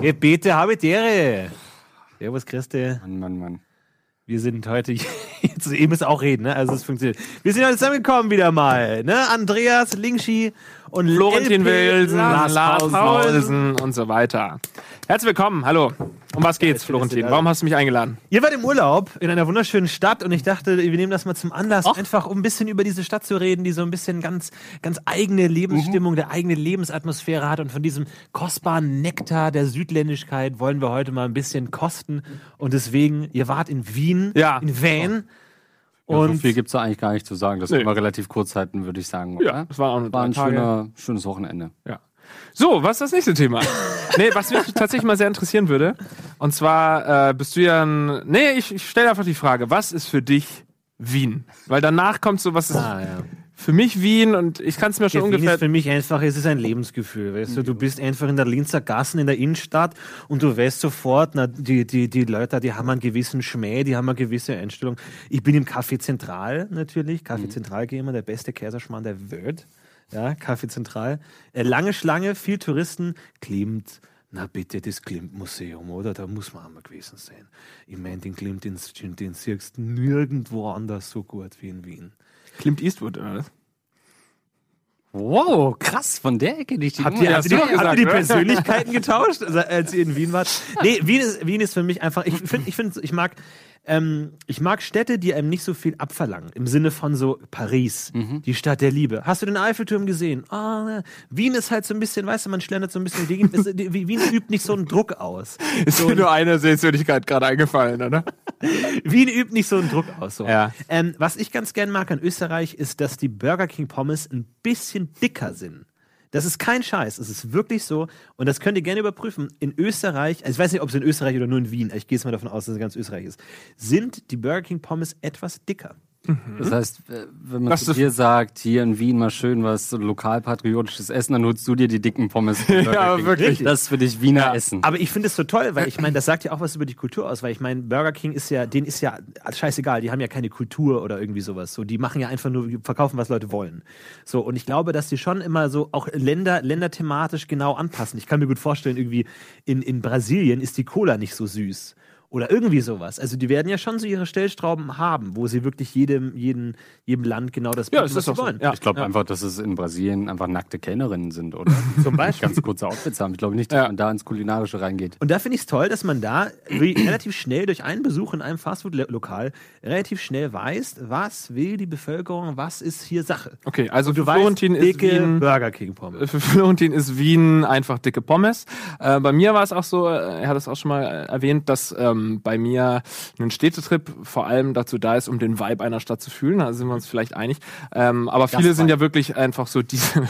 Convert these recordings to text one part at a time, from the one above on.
Gebete Habitäre. Servus, Christi. Mann, Mann, Mann. Wir sind heute, jetzt, ihr müsst auch reden, ne? Also es funktioniert. Wir sind heute zusammengekommen wieder mal, ne? Andreas Lingschi und Florentin Wilson, Lars. Paulsen und so weiter. Herzlich willkommen, hallo. Um was geht's, Florentin? Warum hast du mich eingeladen? Ihr wart im Urlaub in einer wunderschönen Stadt und ich dachte, wir nehmen das mal zum Anlass, Ach. einfach um ein bisschen über diese Stadt zu reden, die so ein bisschen ganz, ganz eigene Lebensstimmung, der eigene Lebensatmosphäre hat und von diesem kostbaren Nektar der Südländischkeit wollen wir heute mal ein bisschen kosten und deswegen, ihr wart in Wien, Ja. in Van Ja, so und viel gibt es da eigentlich gar nicht zu sagen. Das Nee. können wir relativ kurz halten, würde ich sagen. Oder? Ja, das war auch war ein schöner, schönes Wochenende. Ja. So, was ist das nächste Thema? nee, was mich tatsächlich mal sehr interessieren würde. Und zwar äh, bist du ja ein. Nee, ich, ich stelle einfach die Frage, was ist für dich Wien? Weil danach kommt so, was ist Ah, ja. für mich Wien und ich kann es mir schon Ja, Wien ungefähr. ist für mich einfach, es ist ein Lebensgefühl, weißt du, du bist einfach in der Linzer Gassen in der Innenstadt und du weißt sofort, na, die, die, die Leute, die haben einen gewissen Schmäh, die haben eine gewisse Einstellung. Ich bin im Café Zentral natürlich, Café Zentral gehe immer, der beste Käserschmarrn der Welt, ja, Café Zentral. Äh, lange Schlange, viel Touristen, Klimt, na bitte, das Klimt-Museum, oder? Da muss man einmal gewesen sein. Ich meine, den Klimt, den, den siehst du nirgendwo anders so gut wie in Wien. Clint Eastwood, oder was? Wow, krass, von der Ecke nicht die Habt ihr, Ja, habt ihr, du die, doch habt ihr die gesagt, oder? Persönlichkeiten getauscht, also, als ihr in Wien wart? Nee, Wien ist, Wien ist für mich einfach, ich finde, ich, find, ich mag, ähm, ich mag Städte, die einem nicht so viel abverlangen. Im Sinne von so Paris, die Stadt der Liebe. Hast du den Eiffelturm gesehen? Ja. Wien ist halt so ein bisschen, weißt du, man schlendert so ein bisschen gegen, Wien übt nicht so einen Druck aus. Ist mir nur eine Sehenswürdigkeit gerade eingefallen, oder? Wien übt nicht so einen Druck aus. So. Ja. Ähm, was ich ganz gern mag an Österreich, ist, dass die Burger King Pommes ein bisschen dicker sind. Das ist kein Scheiß, es ist wirklich so. Und das könnt ihr gerne überprüfen. In Österreich, also ich weiß nicht, ob es in Österreich oder nur in Wien, ich gehe jetzt mal davon aus, dass es ganz Österreich ist, sind die Burger King Pommes etwas dicker. Das heißt, wenn man Das zu dir sagt, hier in Wien mal schön was so lokalpatriotisches Essen, dann holst du dir die dicken Pommes. Ja, King. wirklich. Das ist für dich Wiener Essen. Aber ich finde es so toll, weil ich meine, das sagt ja auch was über die Kultur aus, weil ich meine, Burger King ist ja, denen ist ja scheißegal, die haben ja keine Kultur oder irgendwie sowas. So, die machen ja einfach nur, verkaufen, was Leute wollen. So, und ich glaube, dass die schon immer so auch Länder, länderthematisch genau anpassen. Ich kann mir gut vorstellen, irgendwie in, in Brasilien ist die Cola nicht so süß. Oder irgendwie sowas. Also die werden ja schon so ihre Stellstrauben haben, wo sie wirklich jedem, jedem, jedem Land genau das Ja, bieten, ist was das sie doch so. wollen. Ja. Ich glaube Ja. einfach, dass es in Brasilien einfach nackte Kellnerinnen sind, oder? Zum Beispiel. Ganz kurze Outfits haben. Ich glaube nicht, dass Ja. man da ins Kulinarische reingeht. Und da finde ich es toll, dass man da re- relativ schnell durch einen Besuch in einem Fastfood-Lokal relativ schnell weiß, was will die Bevölkerung, was ist hier Sache. Okay, also Du für weißt, Florentin ist dicke Wien. Burger King Pommes. Für Florentin ist Wien einfach dicke Pommes. Äh, bei mir war es auch so, äh, er hat es auch schon mal äh, erwähnt, dass ähm, bei mir ein Städtetrip vor allem dazu da ist, um den Vibe einer Stadt zu fühlen. Da sind wir uns vielleicht einig. Ähm, aber viele sind ja wirklich einfach so diese.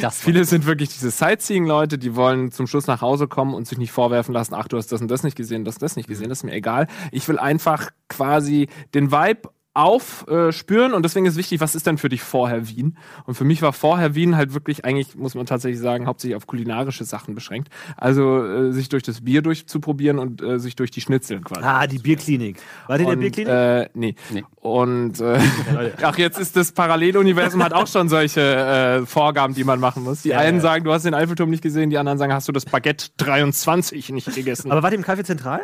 Das viele sind wirklich diese Sightseeing-Leute, die wollen zum Schluss nach Hause kommen und sich nicht vorwerfen lassen, ach, du hast das und das nicht gesehen, das und das nicht gesehen, das ist mir egal. Ich will einfach quasi den Vibe aufspüren äh, spüren und deswegen ist wichtig, was ist denn für dich vorher Wien? Und für mich war vorher Wien halt wirklich eigentlich, muss man tatsächlich sagen, hauptsächlich auf kulinarische Sachen beschränkt. Also äh, sich durch das Bier durchzuprobieren und äh, sich durch die Schnitzel quasi. Ah, die Bierklinik. War die in der Und, Bierklinik? Äh, nee. Nee. Und äh, ach, jetzt ist das Paralleluniversum hat auch schon solche äh, Vorgaben, die man machen muss. Die Ja, einen ja. sagen, du hast den Eiffelturm nicht gesehen, die anderen sagen, hast du das Baguette 23 nicht gegessen. Aber war die im Café Zentral?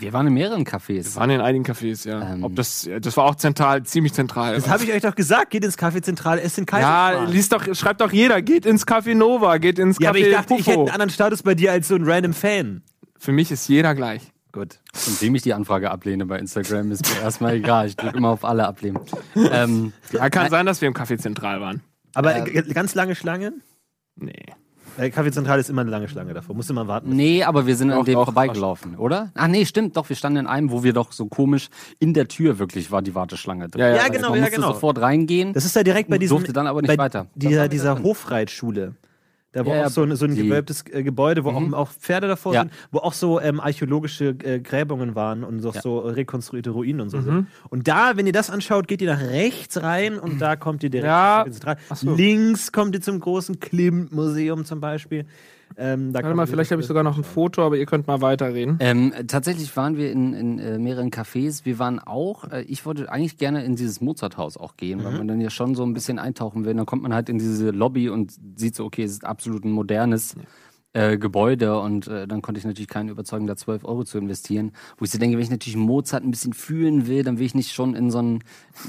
Wir waren in mehreren Cafés. Wir waren in einigen Cafés, ja. Ähm. Ob das, das war auch zentral, ziemlich zentral. Das habe ich euch doch gesagt. Geht ins Café Zentral, esst in ja, Kaiserschmarrn. liest doch, schreibt doch jeder, geht ins Café Nova, geht ins Ja, aber Café ich dachte, ich hätte Puffo. einen anderen Status bei dir als so ein random Fan. Für mich ist jeder gleich. Gut. Und wem ich die Anfrage ablehne bei Instagram, ist mir erstmal egal. Ich drücke immer auf alle ablehnen. Ähm, Ja, kann sein, dass wir im Café Zentral waren. Aber äh, ganz lange Schlange? Nee. Äh, Café Zentral ist immer eine lange Schlange davor. Musste man warten. nee, aber wir sind an Doch, dem doch, vorbeigelaufen, oder? Ach nee, stimmt, doch, wir standen in einem, wo wir doch so komisch in der Tür wirklich war die Warteschlange drin. Ja, ja, Ja, genau, Man ja, musste genau. sofort reingehen. Das ist ja direkt bei diesem. Durfte dann aber nicht bei weiter. Dieser, dieser. Hofreitschule. Da wo Ja, ja, auch so ein, so ein gewölbtes äh, Gebäude, wo auch, auch Pferde davor Ja. sind, wo auch so ähm, archäologische äh, Gräbungen waren und so, so rekonstruierte Ruinen und so sind. Und da, wenn ihr das anschaut, geht ihr nach rechts rein und da kommt ihr direkt Ja. ins Zentral. So. Links kommt ihr zum großen Klimt-Museum zum Beispiel. Ähm, da Warte kann mal, man vielleicht habe ich sogar noch ein Foto, aber ihr könnt mal weiterreden. Ähm, tatsächlich waren wir in, in äh, mehreren Cafés. Wir waren auch, äh, ich wollte eigentlich gerne in dieses Mozarthaus auch gehen, weil man dann ja schon so ein bisschen eintauchen will. Dann kommt man halt in diese Lobby und sieht so, okay, es ist absolut ein modernes äh, Gebäude und äh, dann konnte ich natürlich keinen überzeugen, da 12 Euro zu investieren. Wo ich so denke, wenn ich natürlich Mozart ein bisschen fühlen will, dann will ich nicht schon in so einen,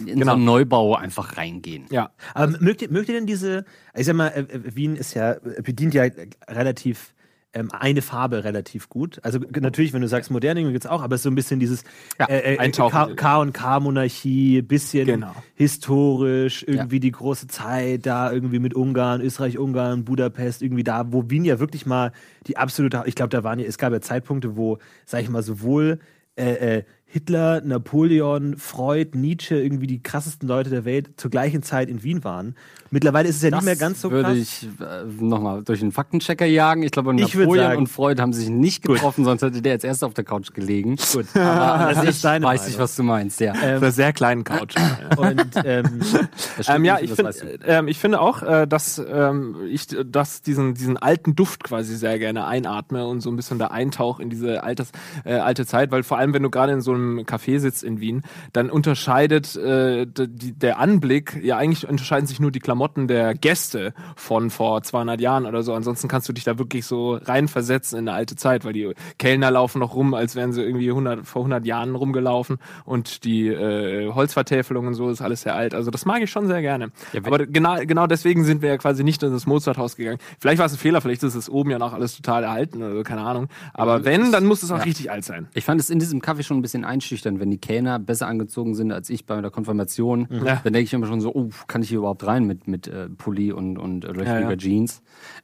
in so einen Neubau einfach reingehen. Ja. Aber mögt ihr, mögt ihr denn diese, ich sag mal, äh, äh, Wien ist ja, bedient ja relativ ähm, eine Farbe relativ gut. Also natürlich, wenn du sagst moderne gibt es auch, aber es ist so ein bisschen dieses Ja, äh, äh. K, und K Monarchie, bisschen Genau. historisch, irgendwie die große Zeit da irgendwie mit Ungarn, Österreich, Ungarn, Budapest, irgendwie da, wo Wien ja wirklich mal die absolute, ich glaube, da waren ja, es gab ja Zeitpunkte, wo, sag ich mal, sowohl äh, äh, Hitler, Napoleon, Freud, Nietzsche, irgendwie die krassesten Leute der Welt zur gleichen Zeit in Wien waren. Mittlerweile ist es ja nicht mehr ganz so würde krass. ich äh, nochmal durch einen Faktenchecker jagen. Ich glaube, Ich Napoleon sagen- und Freud haben sich nicht getroffen, sonst hätte der jetzt erst auf der Couch gelegen. Gut, Aber das ich ist deine weiß Meinung. nicht, was du meinst, ja. Auf einer sehr kleinen Couch. Und ähm, Das Ähm, ja, ich, das find, ähm, ich finde auch, äh, dass ähm, ich dass diesen, diesen alten Duft quasi sehr gerne einatme und so ein bisschen da eintauche in diese altes, äh, alte Zeit, weil vor allem, wenn du gerade in so einem Café sitzt in Wien, dann unterscheidet äh, die, der Anblick, ja eigentlich unterscheiden sich nur die Klamotten der Gäste von vor 200 Jahren oder so. Ansonsten kannst du dich da wirklich so reinversetzen in eine alte Zeit, weil die Kellner laufen noch rum, als wären sie irgendwie 100, vor 100 Jahren rumgelaufen und die äh, Holzvertäfelung und so ist alles sehr alt. Also das mag ich schon sehr gerne. Aber genau, genau deswegen sind wir ja quasi nicht in das Mozarthaus gegangen. Vielleicht war es ein Fehler, vielleicht ist es oben ja noch alles total erhalten oder so, keine Ahnung. Aber wenn, dann muss es auch richtig alt sein. Ich fand es in diesem Kaffee schon ein bisschen einschüchternd, wenn die Kellner besser angezogen sind als ich bei der Konfirmation. Ja. Dann denke ich immer schon so, oh, kann ich hier überhaupt rein mit, mit äh, Pulli und, und äh, löchriger ja. Jeans?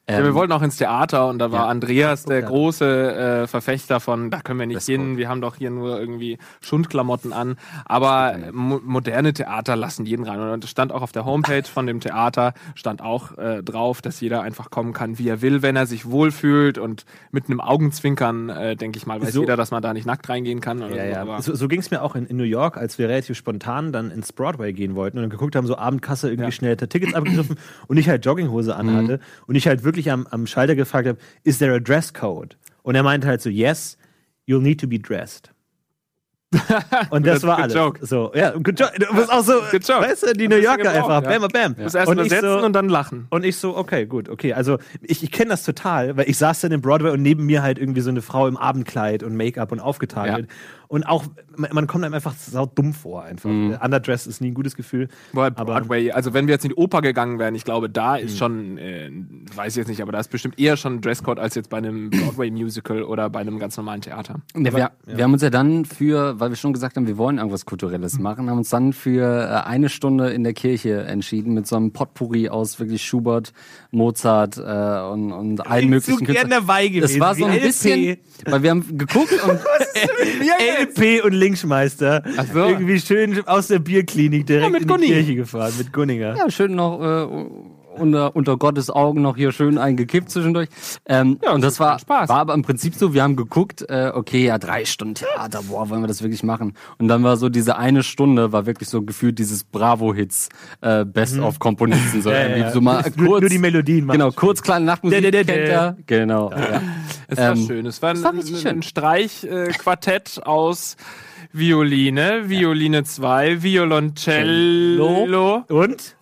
Ja, Ähm, wir wollten auch ins Theater und da war Ja. Andreas der große äh, Verfechter von, da können wir nicht hin, wir haben doch hier nur irgendwie Schundklamotten an. Aber mo moderne Theater lassen jeden rein. Und es stand auch auf der Homepage von dem Theater, stand auch äh, drauf, dass jeder einfach kommen kann, wie er will, wenn er sich wohlfühlt und mit einem Augenzwinkern, äh, denke ich mal, weiß So- jeder, dass man da nicht nackt reingehen kann. Oder Ja, so, ja. Aber- So, so ging es mir auch in, in New York, als wir relativ spontan dann ins Broadway gehen wollten und dann geguckt haben, so Abendkasse, irgendwie Ja. schnell Tickets abgegriffen und ich halt Jogginghose anhatte und ich halt wirklich am, am Schalter gefragt habe, is there a dress code? Und er meinte halt so, yes, you'll need to be dressed. Und das war alles. joke. So, ja, good joke. Du bist auch so, weißt du, die New Yorker einfach, ja. bam, bam. Du musst erst Und mal ich setzen so, und dann lachen. und ich so, okay, gut, okay. Also ich, ich kenne das total, weil ich saß dann im Broadway und neben mir halt irgendwie so eine Frau im Abendkleid und Make-up und aufgetakelt. Und auch, man, man kommt einem einfach sau dumm vor einfach. Underdress ist nie ein gutes Gefühl. Boah, Aber- Broadway, also wenn wir jetzt in die Oper gegangen wären, ich glaube, da ist schon, äh, weiß ich jetzt nicht, aber da ist bestimmt eher schon ein Dresscode als jetzt bei einem Broadway-Musical oder bei einem ganz normalen Theater. Ja, wir, wir haben uns ja dann für, weil wir schon gesagt haben, wir wollen irgendwas Kulturelles Hm. machen, haben uns dann für äh, eine Stunde in der Kirche entschieden mit so einem Potpourri aus wirklich Schubert, Mozart äh, und, und allen möglichen Künstlern. dabei gewesen. Es war so ein LP. bisschen, weil wir haben geguckt und LP und Linkschmeister. so. Irgendwie schön aus der Bierklinik direkt mit in die. Kirche gefahren mit Gunninger. ja, schön noch äh, unter, unter Gottes Augen noch hier schön eingekippt zwischendurch. Ähm, Ja, und das war, Spaß. war aber im Prinzip so, wir haben geguckt, äh, okay, ja, drei Stunden Theater, boah, wollen wir das wirklich machen? Und dann war so diese eine Stunde, war wirklich so gefühlt dieses Bravo-Hits, äh, Best-of-Komponisten. So, Mhm. Ja, ja, ja. so mal Nur- kurz, nur die Melodien machen. Genau, kurz kleine Nachtmusik, Dä, dä, dä, kennt dä. er. Genau, ja. Es war Ähm, schön. Es war ein, war ein, schön. ein Streichquartett aus Violine, Violine 2, Violoncello Und?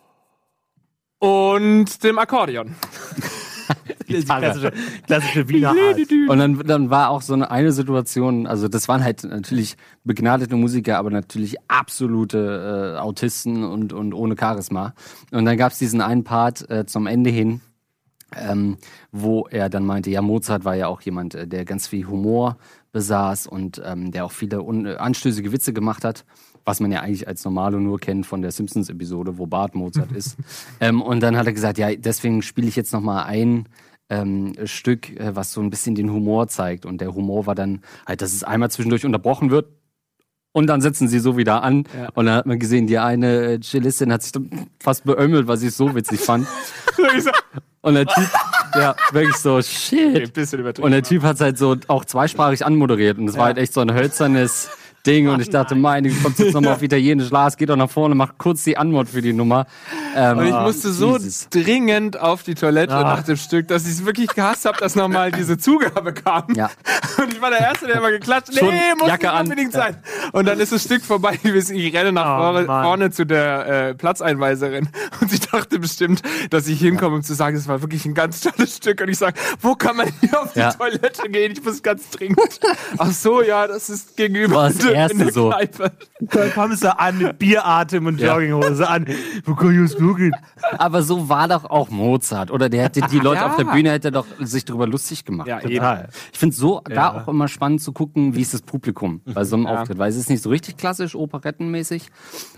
Und dem Akkordeon. Klassische, klassische Wiener Art. Und dann, dann war auch so eine, eine Situation, also das waren halt natürlich begnadete Musiker, aber natürlich absolute äh, Autisten und, und ohne Charisma. Und dann gab's diesen einen Part äh, zum Ende hin, ähm, wo er dann meinte, ja, Mozart war ja auch jemand, äh, der ganz viel Humor besaß und ähm, der auch viele un anstößige Witze gemacht hat, was man ja eigentlich als Normalo nur kennt von der Simpsons-Episode, wo Bart Mozart ist. Ähm, und dann hat er gesagt, ja, deswegen spiele ich jetzt noch mal ein ähm, Stück, äh, was so ein bisschen den Humor zeigt. Und der Humor war dann halt, dass es einmal zwischendurch unterbrochen wird und dann setzen sie so wieder an. Ja. Und dann hat man gesehen, die eine äh, Cellistin hat sich fast beömmelt, weil sie es so witzig fand. Und der Typ, ja, wirklich so, shit. Übertrieben. Und der Typ hat es halt so auch zweisprachig anmoderiert. Und es war halt echt so ein hölzernes Ding und ich dachte, meine, du kommst jetzt nochmal auf Italienisch, Lars, geh doch nach vorne, mach kurz die Antwort für die Nummer. Ähm, Und ich musste so Jesus. dringend auf die Toilette Ah. nach dem Stück, dass ich es wirklich gehasst habe, dass nochmal diese Zugabe kam. Ja. Und ich war der Erste, der immer geklatscht. Schon Nee, muss Jacke nicht an. unbedingt sein. Und dann ist das Stück vorbei gewesen. Ich renne nach Oh, vorne, vorne zu der äh, Platzeinweiserin. Und sie dachte bestimmt, dass ich hinkomme, um zu sagen, es war wirklich ein ganz tolles Stück. Und ich sage, wo kann man hier auf die Ja. Toilette gehen? Ich muss ganz dringend. Ach so, ja, das ist gegenüber War in Erste so. Da kommst du an mit Bieratem und Ja. Jogginghose an. Wo kann ich? Aber so war doch auch Mozart. Oder der hätte die Leute Ja. auf der Bühne hätte doch sich darüber lustig gemacht. Ja. Total. Ich finde so da Ja. auch immer spannend zu gucken, wie ist das Publikum bei so einem Ja. Auftritt. Weil es ist nicht so richtig klassisch, operettenmäßig,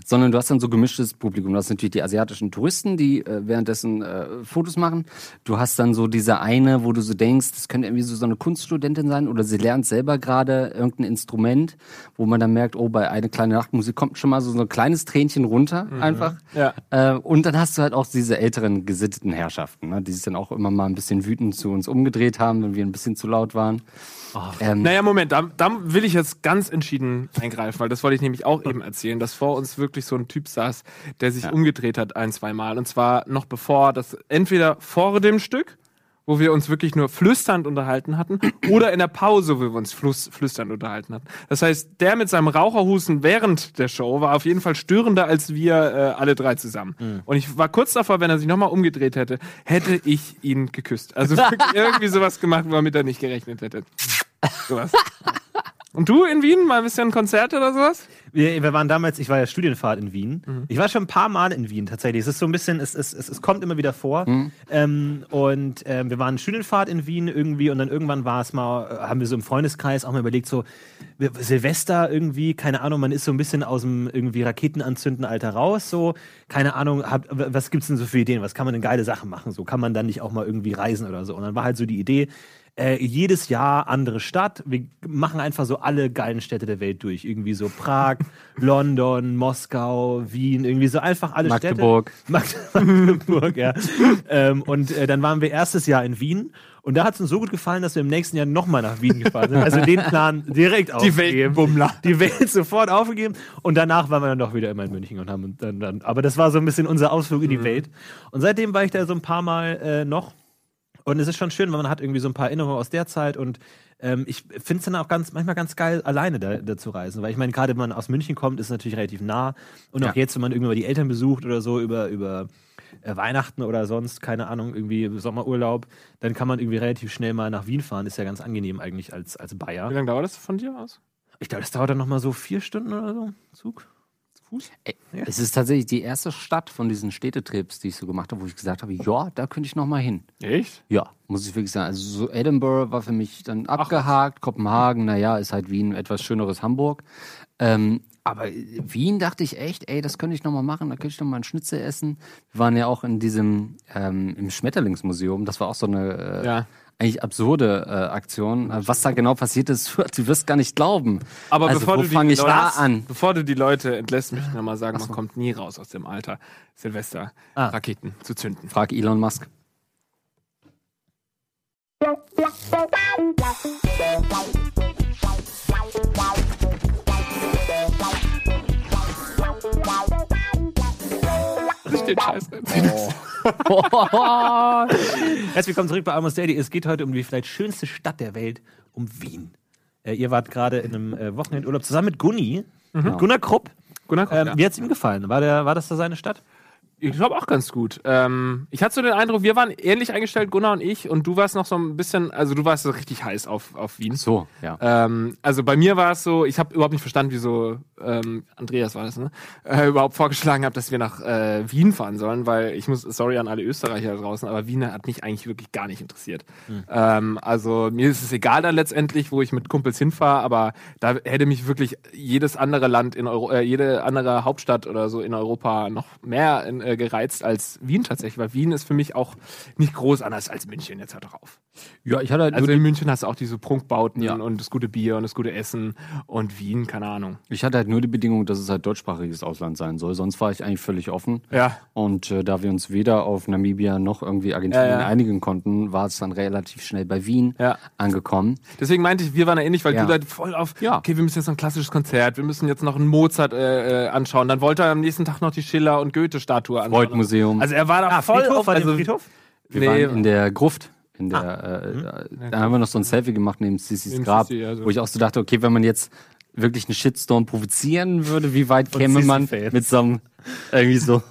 sondern du hast dann so gemischtes Publikum. Du hast natürlich die asiatischen Touristen, die äh, währenddessen äh, Fotos machen. Du hast dann so diese eine, wo du so denkst, das könnte irgendwie so, so eine Kunststudentin sein oder sie lernt selber gerade irgendein Instrument, wo man dann merkt, oh, bei eine kleine Nachtmusik kommt schon mal so, so ein kleines Tränchen runter einfach. Ja. Äh, und dann hast du halt auch diese älteren gesitteten Herrschaften, ne, die sich dann auch immer mal ein bisschen wütend zu uns umgedreht haben, wenn wir ein bisschen zu laut waren. ähm, Naja, Moment, da, da will ich jetzt ganz entschieden eingreifen, weil das wollte ich nämlich auch eben erzählen, dass vor uns wirklich so ein Typ saß, der sich umgedreht hat ein, zwei Mal. Und zwar noch bevor das, entweder vor dem Stück, wo wir uns wirklich nur flüsternd unterhalten hatten, oder in der Pause, wo wir uns flüs- flüsternd unterhalten hatten. Das heißt, der mit seinem Raucherhusten während der Show war auf jeden Fall störender als wir äh, alle drei zusammen. Und ich war kurz davor, wenn er sich nochmal umgedreht hätte, hätte ich ihn geküsst. Also irgendwie sowas gemacht, womit er nicht gerechnet hätte. Sowas. Und du in Wien mal ein bisschen Konzerte oder sowas? Wir, wir waren damals, ich war ja Studienfahrt in Wien. Mhm. Ich war schon ein paar Mal in Wien tatsächlich. Es ist so ein bisschen, es, es, es, es kommt immer wieder vor. Mhm. Ähm, und ähm, wir waren Studienfahrt in Wien irgendwie und dann irgendwann war es mal, äh, haben wir so im Freundeskreis auch mal überlegt, so Silvester irgendwie, keine Ahnung, man ist so ein bisschen aus dem irgendwie Raketenanzünden-Alter raus, so, keine Ahnung, hab, was gibt's denn so für Ideen? Was kann man denn geile Sachen machen? So, kann man dann nicht auch mal irgendwie reisen oder so? Und dann war halt so die Idee, äh, jedes Jahr andere Stadt. Wir machen einfach so alle geilen Städte der Welt durch. Irgendwie so Prag, London, Moskau, Wien, irgendwie so einfach alle Magdeburg. Städte. Magdeburg, ja. ähm, und äh, dann waren wir erstes Jahr in Wien. Und da hat es uns so gut gefallen, dass wir im nächsten Jahr nochmal nach Wien gefahren sind. Also den Plan direkt aufgegeben. Weltenbummler. Die Welt sofort aufgegeben. Und danach waren wir dann doch wieder immer in München und haben dann, dann aber das war so ein bisschen unser Ausflug in die Welt. Und seitdem war ich da so ein paar Mal äh, noch. Und es ist schon schön, weil man hat irgendwie so ein paar Erinnerungen aus der Zeit und ähm, ich finde es dann auch ganz, manchmal ganz geil, alleine da, da zu reisen. Weil ich meine, gerade wenn man aus München kommt, ist es natürlich relativ nah. Und auch Ja. jetzt, wenn man irgendwann mal die Eltern besucht oder so über, über äh, Weihnachten oder sonst, keine Ahnung, irgendwie Sommerurlaub, dann kann man irgendwie relativ schnell mal nach Wien fahren. Ist ja ganz angenehm eigentlich als, als Bayer. Wie lange dauert das von dir aus? Ich glaube, das dauert dann nochmal so vier Stunden oder so, Zug. Fuß? Ey, Es ist tatsächlich die erste Stadt von diesen Städtetrips, die ich so gemacht habe, wo ich gesagt habe, ja, da könnte ich noch mal hin. Echt? Ja, muss ich wirklich sagen. Also so Edinburgh war für mich dann abgehakt, Kopenhagen, naja, ist halt Wien etwas schöneres Hamburg. Ähm, aber Wien dachte ich echt, ey, das könnte ich noch mal machen, da könnte ich noch mal einen Schnitzel essen. Wir waren ja auch in diesem, ähm, im Schmetterlingsmuseum, das war auch so eine äh, Ja. Eigentlich absurde äh, Aktion. Was da genau passiert ist, du wirst gar nicht glauben. Aber also, bevor du die Leute, an? Bevor du die Leute entlässt, möchte ich nochmal sagen, man kommt nie raus aus dem Alter, Silvester Ah. Raketen zu zünden. Frag Elon Musk. Ich den Scheiß Herzlich willkommen zurück bei Almost Daily. Es geht heute um die vielleicht schönste Stadt der Welt, um Wien. Äh, ihr wart gerade in einem äh, Wochenendurlaub zusammen mit Gunni, mit Gunnar Krupp. Gunnar Koch, Ähm, ja. Wie hat es ihm gefallen? War, der, war das da seine Stadt? Ich glaube auch ganz gut. Ähm, ich hatte so den Eindruck, wir waren ähnlich eingestellt, Gunnar und ich, und du warst noch so ein bisschen, also du warst so richtig heiß auf, auf Wien. So, ja. Ähm, also bei mir war es so, ich habe überhaupt nicht verstanden, wieso ähm, Andreas war das, ne? Äh, überhaupt vorgeschlagen hat, dass wir nach äh, Wien fahren sollen, weil ich muss, sorry an alle Österreicher da draußen, aber Wien hat mich eigentlich wirklich gar nicht interessiert. Ähm, also mir ist es egal dann letztendlich, wo ich mit Kumpels hinfahre, aber da hätte mich wirklich jedes andere Land in Euro, äh, jede andere Hauptstadt oder so in Europa noch mehr in, äh, gereizt als Wien tatsächlich, weil Wien ist für mich auch nicht groß anders als München. Jetzt hört doch auf. Ja, ich hatte halt Also nur in München hast du auch diese Prunkbauten Ja. und das gute Bier und das gute Essen und Wien, keine Ahnung. Ich hatte halt nur die Bedingung, dass es halt deutschsprachiges Ausland sein soll. Sonst war ich eigentlich völlig offen. Ja. Und äh, da wir uns weder auf Namibia noch irgendwie Argentinien Ja, ja. einigen konnten, war es dann relativ schnell bei Wien Ja. angekommen. Deswegen meinte ich, wir waren da ähnlich, weil du da voll auf, Ja. okay, wir müssen jetzt noch ein klassisches Konzert, wir müssen jetzt noch einen Mozart äh, äh, anschauen. Dann wollte er am nächsten Tag noch die Schiller- und Goethe-Statue anschauen. Freud-Museum. Also er war da Ah, voll Friedhof? auf, War der also, Friedhof? Wir nee, waren in der Gruft. In der, äh, Da haben wir noch so ein Selfie gemacht neben Sissis Neben Grab, Sissi, also. wo ich auch so dachte, okay, wenn man jetzt wirklich einen Shitstorm provozieren würde, wie weit käme man mit so einem, irgendwie so,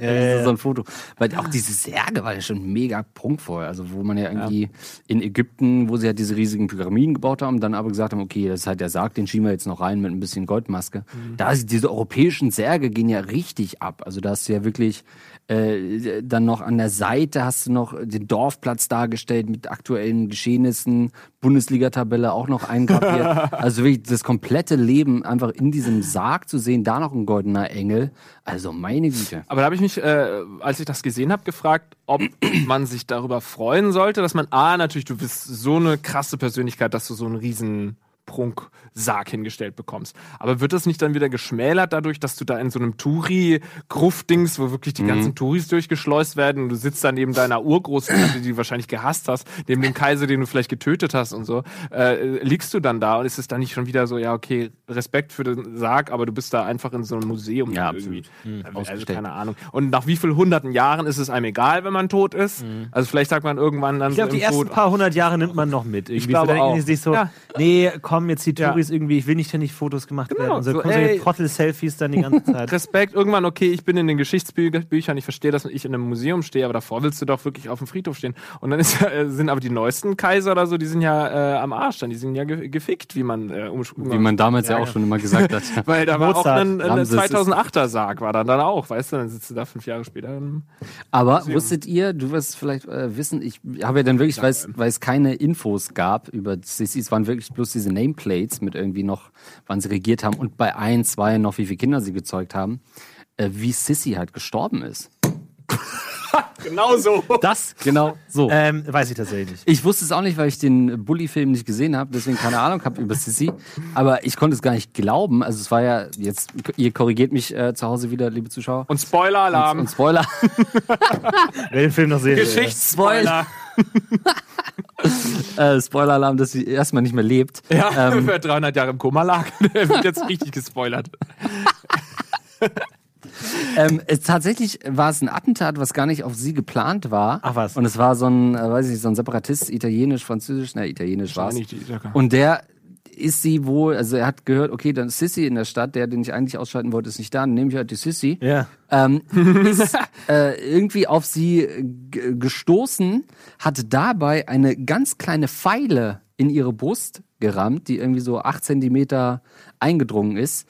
ja, so, so ein Foto. Weil auch diese Särge war ja schon mega prunkvoll. Also wo man ja irgendwie in Ägypten, wo sie halt diese riesigen Pyramiden gebaut haben, dann aber gesagt haben, okay, das ist halt der Sarg, den schieben wir jetzt noch rein mit ein bisschen Goldmaske. Da ist, diese europäischen Särge gehen ja richtig ab. Also da hast du ja wirklich äh, dann noch an der Seite hast du noch den Dorfplatz dargestellt mit aktuellen Geschehnissen, Bundesliga-Tabelle auch noch eingraviert. also wirklich das komplette Leben einfach in diesem Sarg zu sehen, da noch ein goldener Engel. Also meine Güte. Aber da habe ich mich, äh, als ich das gesehen habe, gefragt, ob man sich darüber freuen sollte, dass man, ah, natürlich, du bist so eine krasse Persönlichkeit, dass du so einen riesen Prunksarg hingestellt bekommst. Aber wird das nicht dann wieder geschmälert dadurch, dass du da in so einem Touri-Gruft-Dings, wo wirklich die ganzen Touris durchgeschleust werden und du sitzt da neben deiner Urgroßtante, die du wahrscheinlich gehasst hast, neben dem Kaiser, den du vielleicht getötet hast und so, äh, liegst du dann da und ist es dann nicht schon wieder so, ja, okay, Respekt für den Sarg, aber du bist da einfach in so einem Museum Ja, irgendwie. Also Ausgestellt. keine Ahnung. Und nach wie vielen hunderten Jahren ist es einem egal, wenn man tot ist? Also vielleicht sagt man irgendwann dann Ich glaube, so die ersten Tod, paar hundert Jahre nimmt man noch mit. Irgendwie. glaube Vielleicht auch. denken die sich so, Ja. nee, komm, jetzt die Ja. Touris irgendwie, ich will nicht ständig Fotos gemacht Genau, werden. Und so, kommen solche. Trottel-Selfies dann die ganze Zeit. Respekt, irgendwann, okay, ich bin in den Geschichtsbüchern, ich verstehe, dass ich in einem Museum stehe, aber davor willst du doch wirklich auf dem Friedhof stehen. Und dann ist, äh, sind aber die neuesten Kaiser oder so, die sind ja äh, am Arsch dann, die sind ja ge gefickt, wie man äh, um, Wie man damals ja, auch schon immer gesagt hat. Weil da war auch ein, ein Ramses ist- 2008er Sarg, war dann, dann auch, weißt du, dann sitzt du da fünf Jahre später. im- Aber wusstet ihr, du wirst vielleicht äh, wissen, ich habe ja dann wirklich, weil es- keine Infos gab über Sissi, es waren wirklich bloß diese Nameplates mit irgendwie noch, wann sie regiert haben und bei ein, zwei noch, wie viele Kinder sie gezeugt haben, äh, wie Sissi halt gestorben ist. Genau so. Das, genau so. ähm, weiß ich tatsächlich nicht. Ich wusste es auch nicht, weil ich den Bully-Film nicht gesehen habe, deswegen keine Ahnung habe über Sissy. Aber ich konnte es gar nicht glauben. Also es war ja, jetzt, ihr korrigiert mich äh, zu Hause wieder, liebe Zuschauer. Und Spoiler-Alarm. Und Spoiler. Wer den Film noch sehen will. Geschichtsspoiler. äh, Spoiler-Alarm, dass sie erstmal nicht mehr lebt. Ja, Ähm, wer 300 Jahre im Koma lag, der wird jetzt richtig gespoilert. Ähm, es, tatsächlich war es ein Attentat, was gar nicht auf sie geplant war. Ach was. Und es war so ein, äh, weiß ich nicht, so ein Separatist, italienisch, französisch, na, italienisch war Söcker. Und der ist sie wohl, also er hat gehört, okay, dann ist Sissy in der Stadt, der, den ich eigentlich ausschalten wollte, ist nicht da, dann nehme ich halt die Sissy. Ja. Ähm, ist äh, irgendwie auf sie g- gestoßen, hat dabei eine ganz kleine Pfeile in ihre Brust gerammt, die irgendwie so acht Zentimeter eingedrungen ist.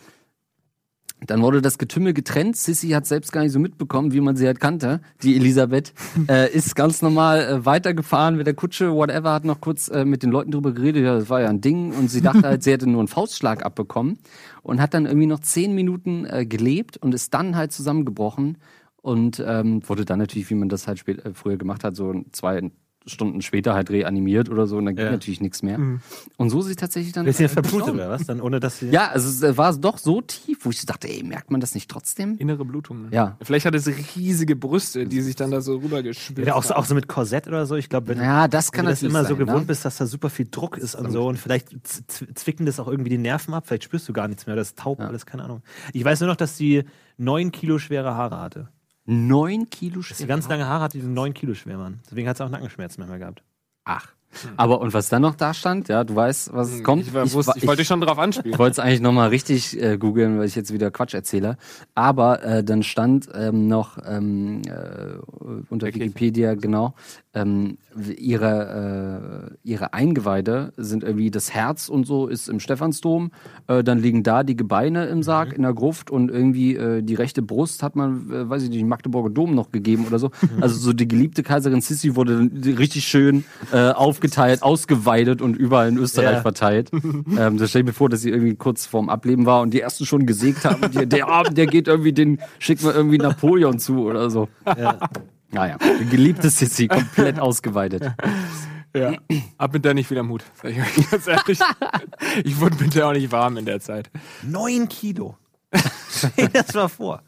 Dann wurde das Getümmel getrennt. Sissy hat selbst gar nicht so mitbekommen, wie man sie halt kannte. Die Elisabeth äh, ist ganz normal äh, weitergefahren mit der Kutsche, whatever, hat noch kurz äh, mit den Leuten drüber geredet. Ja, das war ja ein Ding. Und sie dachte halt, sie hätte nur einen Faustschlag abbekommen. Und hat dann irgendwie noch zehn Minuten äh, gelebt und ist dann halt zusammengebrochen. Und ähm, wurde dann natürlich, wie man das halt spät, äh, früher gemacht hat, so zwei Stunden später halt reanimiert oder so. Und dann ging Ja. natürlich nichts mehr. Und so ist sie tatsächlich dann. Ist sie äh, verblutet oder was? Dann ohne dass sie. Ja, also es war doch so tief, wo ich dachte, ey, merkt man das nicht trotzdem? Innere Blutung. Ne? Ja. Vielleicht hat es riesige Brüste, die sich dann da so rübergeschwitzt Ja, auch, so, haben. auch so mit Korsett oder so. Ich glaube, wenn, Ja, das kann wenn du das immer so sein, gewohnt ne? bist, dass da super viel Druck ist und so und vielleicht zwicken das auch irgendwie die Nerven ab, vielleicht spürst du gar nichts mehr, das ist taub, alles, keine Ahnung. Ich weiß nur noch, dass sie neun Kilo schwere Haare hatte. Neun Kilo Dass sie schwer. ganz lange Haare hatte, die neun Kilo schwer waren. Deswegen hat sie auch Nackenschmerzen manchmal gehabt. Ach. Aber und was dann noch da stand, ja, du weißt, was es kommt. Ich, war, wusste, ich, wollte dich schon drauf anspielen. Ich wollte es eigentlich nochmal richtig äh, googeln, weil ich jetzt wieder Quatsch erzähle. Aber äh, dann stand ähm, noch ähm, äh, unter Wikipedia, genau, ähm, ihre, äh, ihre Eingeweide sind irgendwie das Herz und so ist im Stephansdom. Äh, dann liegen da die Gebeine im Sarg in der Gruft und irgendwie äh, die rechte Brust hat man, äh, weiß ich nicht, Magdeburger Dom noch gegeben oder so. Also so die geliebte Kaiserin Sissi wurde dann richtig schön äh, aufgeteilt, ausgeweidet und überall in Österreich Ja. verteilt. ähm, das stell ich mir vor, dass sie irgendwie kurz vorm Ableben war und die ersten schon gesägt haben. Die, der Arm, der geht irgendwie, den schickt man irgendwie Napoleon zu oder so. Ja. Naja, die geliebte Sissi, komplett ausgeweitet. Ja. Hab mit der nicht wieder Mut. Sag ich euch ganz ehrlich. ich wurde mit der auch nicht warm in der Zeit. Neun Kilo. Stell dir das mal vor.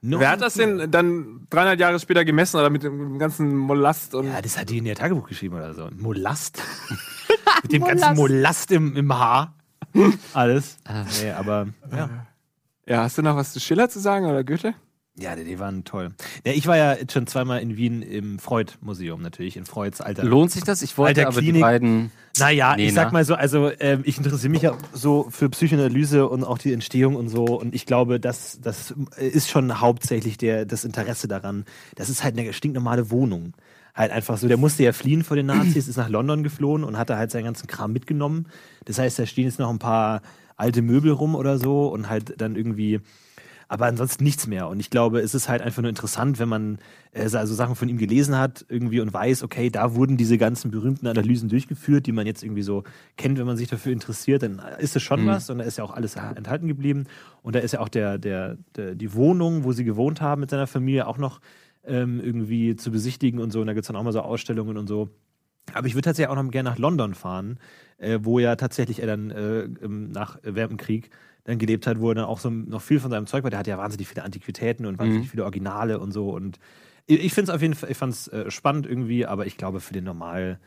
Neun Wer hat das Kilo. denn dann 300 Jahre später gemessen oder mit dem ganzen Molast und. Ja, das hat die in ihr Tagebuch geschrieben oder so. Molast. Mit dem ganzen Molast im, im Haar. Alles. Nee, aber ja. Ja, hast du noch was zu Schiller zu sagen oder Goethe? Ja, die, die waren toll. Ja, ich war ja schon zweimal in Wien im Freud-Museum natürlich, in Freuds alter. Lohnt sich das? Ich wollte aber die Klinik. beiden. Naja, Nee, ich sag ne? mal so, also ähm, ich interessiere mich ja so für Psychoanalyse und auch die Entstehung und so und ich glaube, das, das ist schon hauptsächlich der, das Interesse daran. Das ist halt eine stinknormale Wohnung. Halt einfach so, der musste ja fliehen vor den Nazis, ist nach London geflohen und hatte halt seinen ganzen Kram mitgenommen. Das heißt, da stehen jetzt noch ein paar alte Möbel rum oder so und halt dann irgendwie aber ansonsten nichts mehr. Und ich glaube, es ist halt einfach nur interessant, wenn man äh, also Sachen von ihm gelesen hat irgendwie und weiß, okay, da wurden diese ganzen berühmten Analysen durchgeführt, die man jetzt irgendwie so kennt, wenn man sich dafür interessiert, dann ist es schon was und da ist ja auch alles enthalten geblieben. Und da ist ja auch der, der, der, die Wohnung, wo sie gewohnt haben mit seiner Familie, auch noch ähm, irgendwie zu besichtigen und so. Und da gibt es dann auch mal so Ausstellungen und so. Aber ich würde tatsächlich auch noch gerne nach London fahren, äh, wo ja tatsächlich er dann äh, im, nach äh, während dem Krieg dann gelebt hat, wo er dann auch so noch viel von seinem Zeug war. Der hat ja wahnsinnig viele Antiquitäten und wahnsinnig viele Originale und so. Und ich, ich finde es auf jeden Fall, ich fand es äh, spannend irgendwie, aber ich glaube, für den normal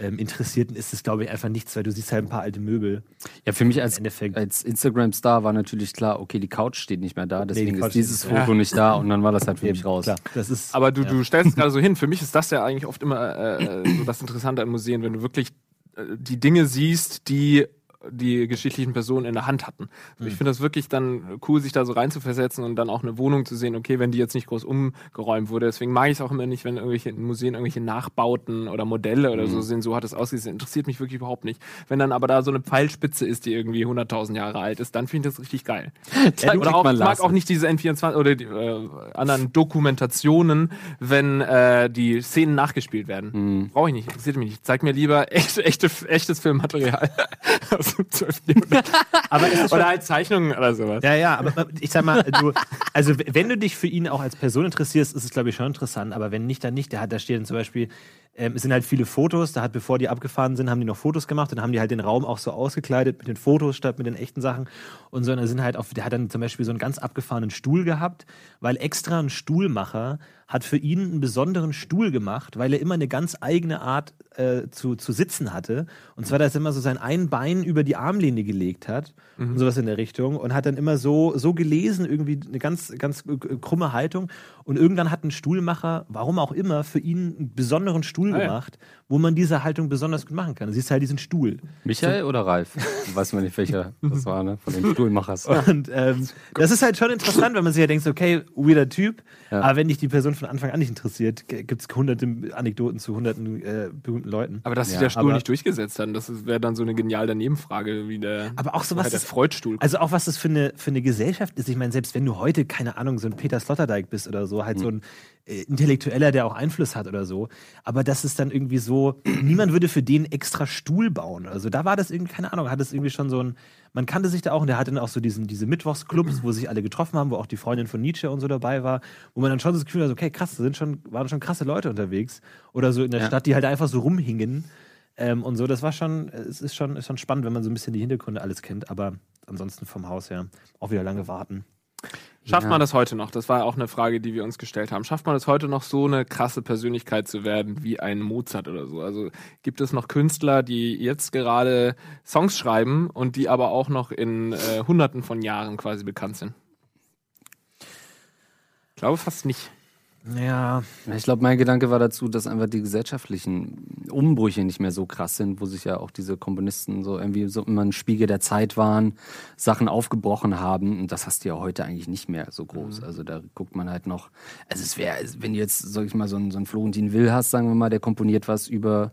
ähm, Interessierten ist es, glaube ich, einfach nichts, weil du siehst halt ein paar alte Möbel. Ja, für mich als, als Instagram-Star war natürlich klar, okay, die Couch steht nicht mehr da, deswegen Couch ist dieses Foto nicht da und dann war das halt für mich raus. Klar, das ist. Aber du, ja. du stellst es gerade so hin. Für mich ist das ja eigentlich oft immer äh, äh, so das Interessante an Museen, wenn du wirklich äh, die Dinge siehst, die die geschichtlichen Personen in der Hand hatten. Also ich finde das wirklich dann cool, sich da so reinzuversetzen und dann auch eine Wohnung zu sehen, okay, wenn die jetzt nicht groß umgeräumt wurde. Deswegen mag ich es auch immer nicht, wenn irgendwelche in Museen irgendwelche Nachbauten oder Modelle oder so sind, so hat es ausgesehen. Interessiert mich wirklich überhaupt nicht. Wenn dann aber da so eine Pfeilspitze ist, die irgendwie 100.000 Jahre alt ist, dann finde ich das richtig geil. Dann oder auch, ich mag auch nicht diese N24 oder die äh, anderen Dokumentationen, wenn äh, die Szenen nachgespielt werden. Hm. Brauche ich nicht, interessiert mich nicht. Zeig mir lieber echt, echte, echtes Filmmaterial aus dem 12. Jahrhundert. aber Oder halt Zeichnungen oder sowas. Ja, ja, aber ich sag mal, du, also wenn du dich für ihn auch als Person interessierst, ist es, glaube ich, schon interessant, aber wenn nicht, dann nicht. Der hat, da stehen zum Beispiel, ähm, es sind halt viele Fotos, da hat, bevor die abgefahren sind, haben die noch Fotos gemacht und haben die halt den Raum auch so ausgekleidet mit den Fotos statt mit den echten Sachen. Und so, und da sind halt auf, der hat dann zum Beispiel so einen ganz abgefahrenen Stuhl gehabt, weil extra ein Stuhlmacher hat für ihn einen besonderen Stuhl gemacht, weil er immer eine ganz eigene Art äh, zu, zu sitzen hatte. Und zwar, dass er immer so sein ein Bein über die Armlehne gelegt hat und sowas in der Richtung und hat dann immer so, so gelesen, irgendwie eine ganz, ganz krumme Haltung. Und irgendwann hat ein Stuhlmacher, warum auch immer, für ihn einen besonderen Stuhl Ah, ja. gemacht, wo man diese Haltung besonders gut machen kann. Du siehst halt diesen Stuhl. Michael oder Ralf? Weiß man nicht, welcher das war, ne? Von den Stuhlmachers. Und ähm, das ist halt schon interessant, wenn man sich ja denkt, so, okay, weirder Typ, Ja. aber wenn dich die Person von Anfang an nicht interessiert, gibt es hunderte Anekdoten zu hunderten äh, berühmten Leuten. Aber dass sich Ja, der Stuhl aber- nicht durchgesetzt hat, das wäre dann so eine genial Danebenfrage, wie der, Aber auch so was der ist- Freudstuhl Also auch was das für eine, für eine Gesellschaft ist. Ich meine, selbst wenn du heute, keine Ahnung, so ein Peter Sloterdijk bist oder so, halt so ein äh, Intellektueller, der auch Einfluss hat oder so. Aber das ist dann irgendwie so, niemand würde für den extra Stuhl bauen. Also da war das irgendwie, keine Ahnung, hat das irgendwie schon so ein, man kannte sich da auch und der hatte dann auch so diesen, diese Mittwochsclubs, wo sich alle getroffen haben, wo auch die Freundin von Nietzsche und so dabei war, wo man dann schon das Gefühl hat, okay, krass, da sind schon, waren schon krasse Leute unterwegs. Oder so in der Ja. Stadt, die halt einfach so rumhingen. Ähm, und so, das war schon, es ist schon, ist schon spannend, wenn man so ein bisschen die Hintergründe alles kennt, aber ansonsten vom Haus her auch wieder lange warten. Schafft Ja. man das heute noch? Das war auch eine Frage, die wir uns gestellt haben. Schafft man es heute noch, so eine krasse Persönlichkeit zu werden wie ein Mozart oder so? Also gibt es noch Künstler, die jetzt gerade Songs schreiben und die aber auch noch in äh, Hunderten von Jahren quasi bekannt sind? Ich glaube fast nicht. Ja, Ich glaube, mein Gedanke war dazu, dass einfach die gesellschaftlichen Umbrüche nicht mehr so krass sind, wo sich ja auch diese Komponisten so irgendwie so immer ein Spiegel der Zeit waren, Sachen aufgebrochen haben. Und das hast du ja heute eigentlich nicht mehr so groß. Also da guckt man halt noch. Also es wäre, wenn du jetzt, sag ich mal, so einen, so einen Florentin Will hast, sagen wir mal, der komponiert was über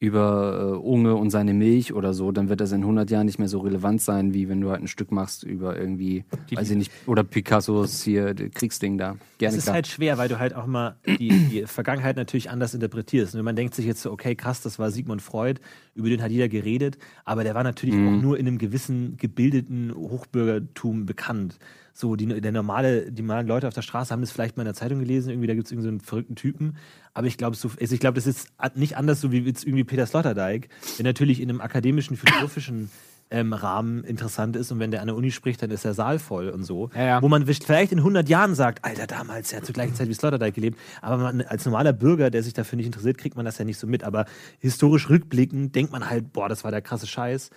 über äh, Unge und seine Milch oder so, dann wird das in 100 Jahren nicht mehr so relevant sein, wie wenn du halt ein Stück machst über irgendwie, weiß ich nicht, oder Picassos hier, Kriegsding da. es Gerne ist klar. halt schwer, weil du halt auch mal die, die Vergangenheit natürlich anders interpretierst. Und man denkt sich jetzt so, okay, krass, das war Sigmund Freud, über den hat jeder geredet, aber der war natürlich auch nur in einem gewissen gebildeten Hochbürgertum bekannt. So, die, der normale, die normalen Leute auf der Straße haben das vielleicht mal in der Zeitung gelesen, irgendwie, da gibt es irgendeinen so verrückten Typen. Aber ich glaube, so, also ich glaube, das ist nicht anders so wie jetzt irgendwie Peter Sloterdijk, der natürlich in einem akademischen, philosophischen ähm, Rahmen interessant ist und wenn der an der Uni spricht, dann ist der Saal voll und so. Ja, ja. Wo man vielleicht in 100 Jahren sagt, Alter, damals, der hat zur gleichen Zeit wie Sloterdijk gelebt. Aber man, als normaler Bürger, der sich dafür nicht interessiert, kriegt man das ja nicht so mit. Aber historisch rückblickend denkt man halt, boah, das war der krasse Scheiß.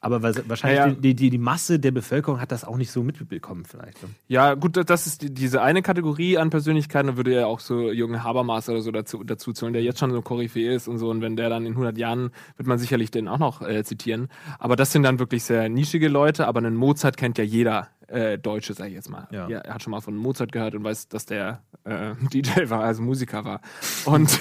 Aber wahrscheinlich Ja, ja. Die, die, die Masse der Bevölkerung hat das auch nicht so mitbekommen, vielleicht. ne? Ja, gut, das ist die, diese eine Kategorie an Persönlichkeiten, da würde ja auch so Jürgen Habermas oder so dazu, dazu zählen, der jetzt schon so Koryphäe ist und so. Und wenn der dann in 100 Jahren, wird man sicherlich den auch noch äh, zitieren. Aber das sind dann wirklich sehr nischige Leute, aber einen Mozart kennt ja jeder äh, Deutsche, sag ich jetzt mal. Ja. er hat schon mal von Mozart gehört und weiß, dass der äh, DJ war, also Musiker war. Und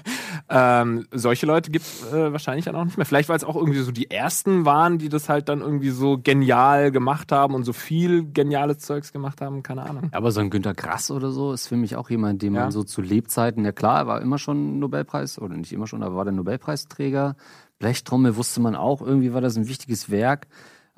ähm, solche Leute gibt es äh, wahrscheinlich dann auch nicht mehr. Vielleicht, weil es auch irgendwie so die ersten waren, die das halt dann irgendwie so genial gemacht haben und so viel geniales Zeugs gemacht haben, keine Ahnung. Aber so ein Günter Grass oder so ist für mich auch jemand, den Ja. man so zu Lebzeiten, ja klar, er war immer schon Nobelpreis, oder nicht immer schon, aber war der Nobelpreisträger. Blechtrommel wusste man auch, irgendwie war das ein wichtiges Werk.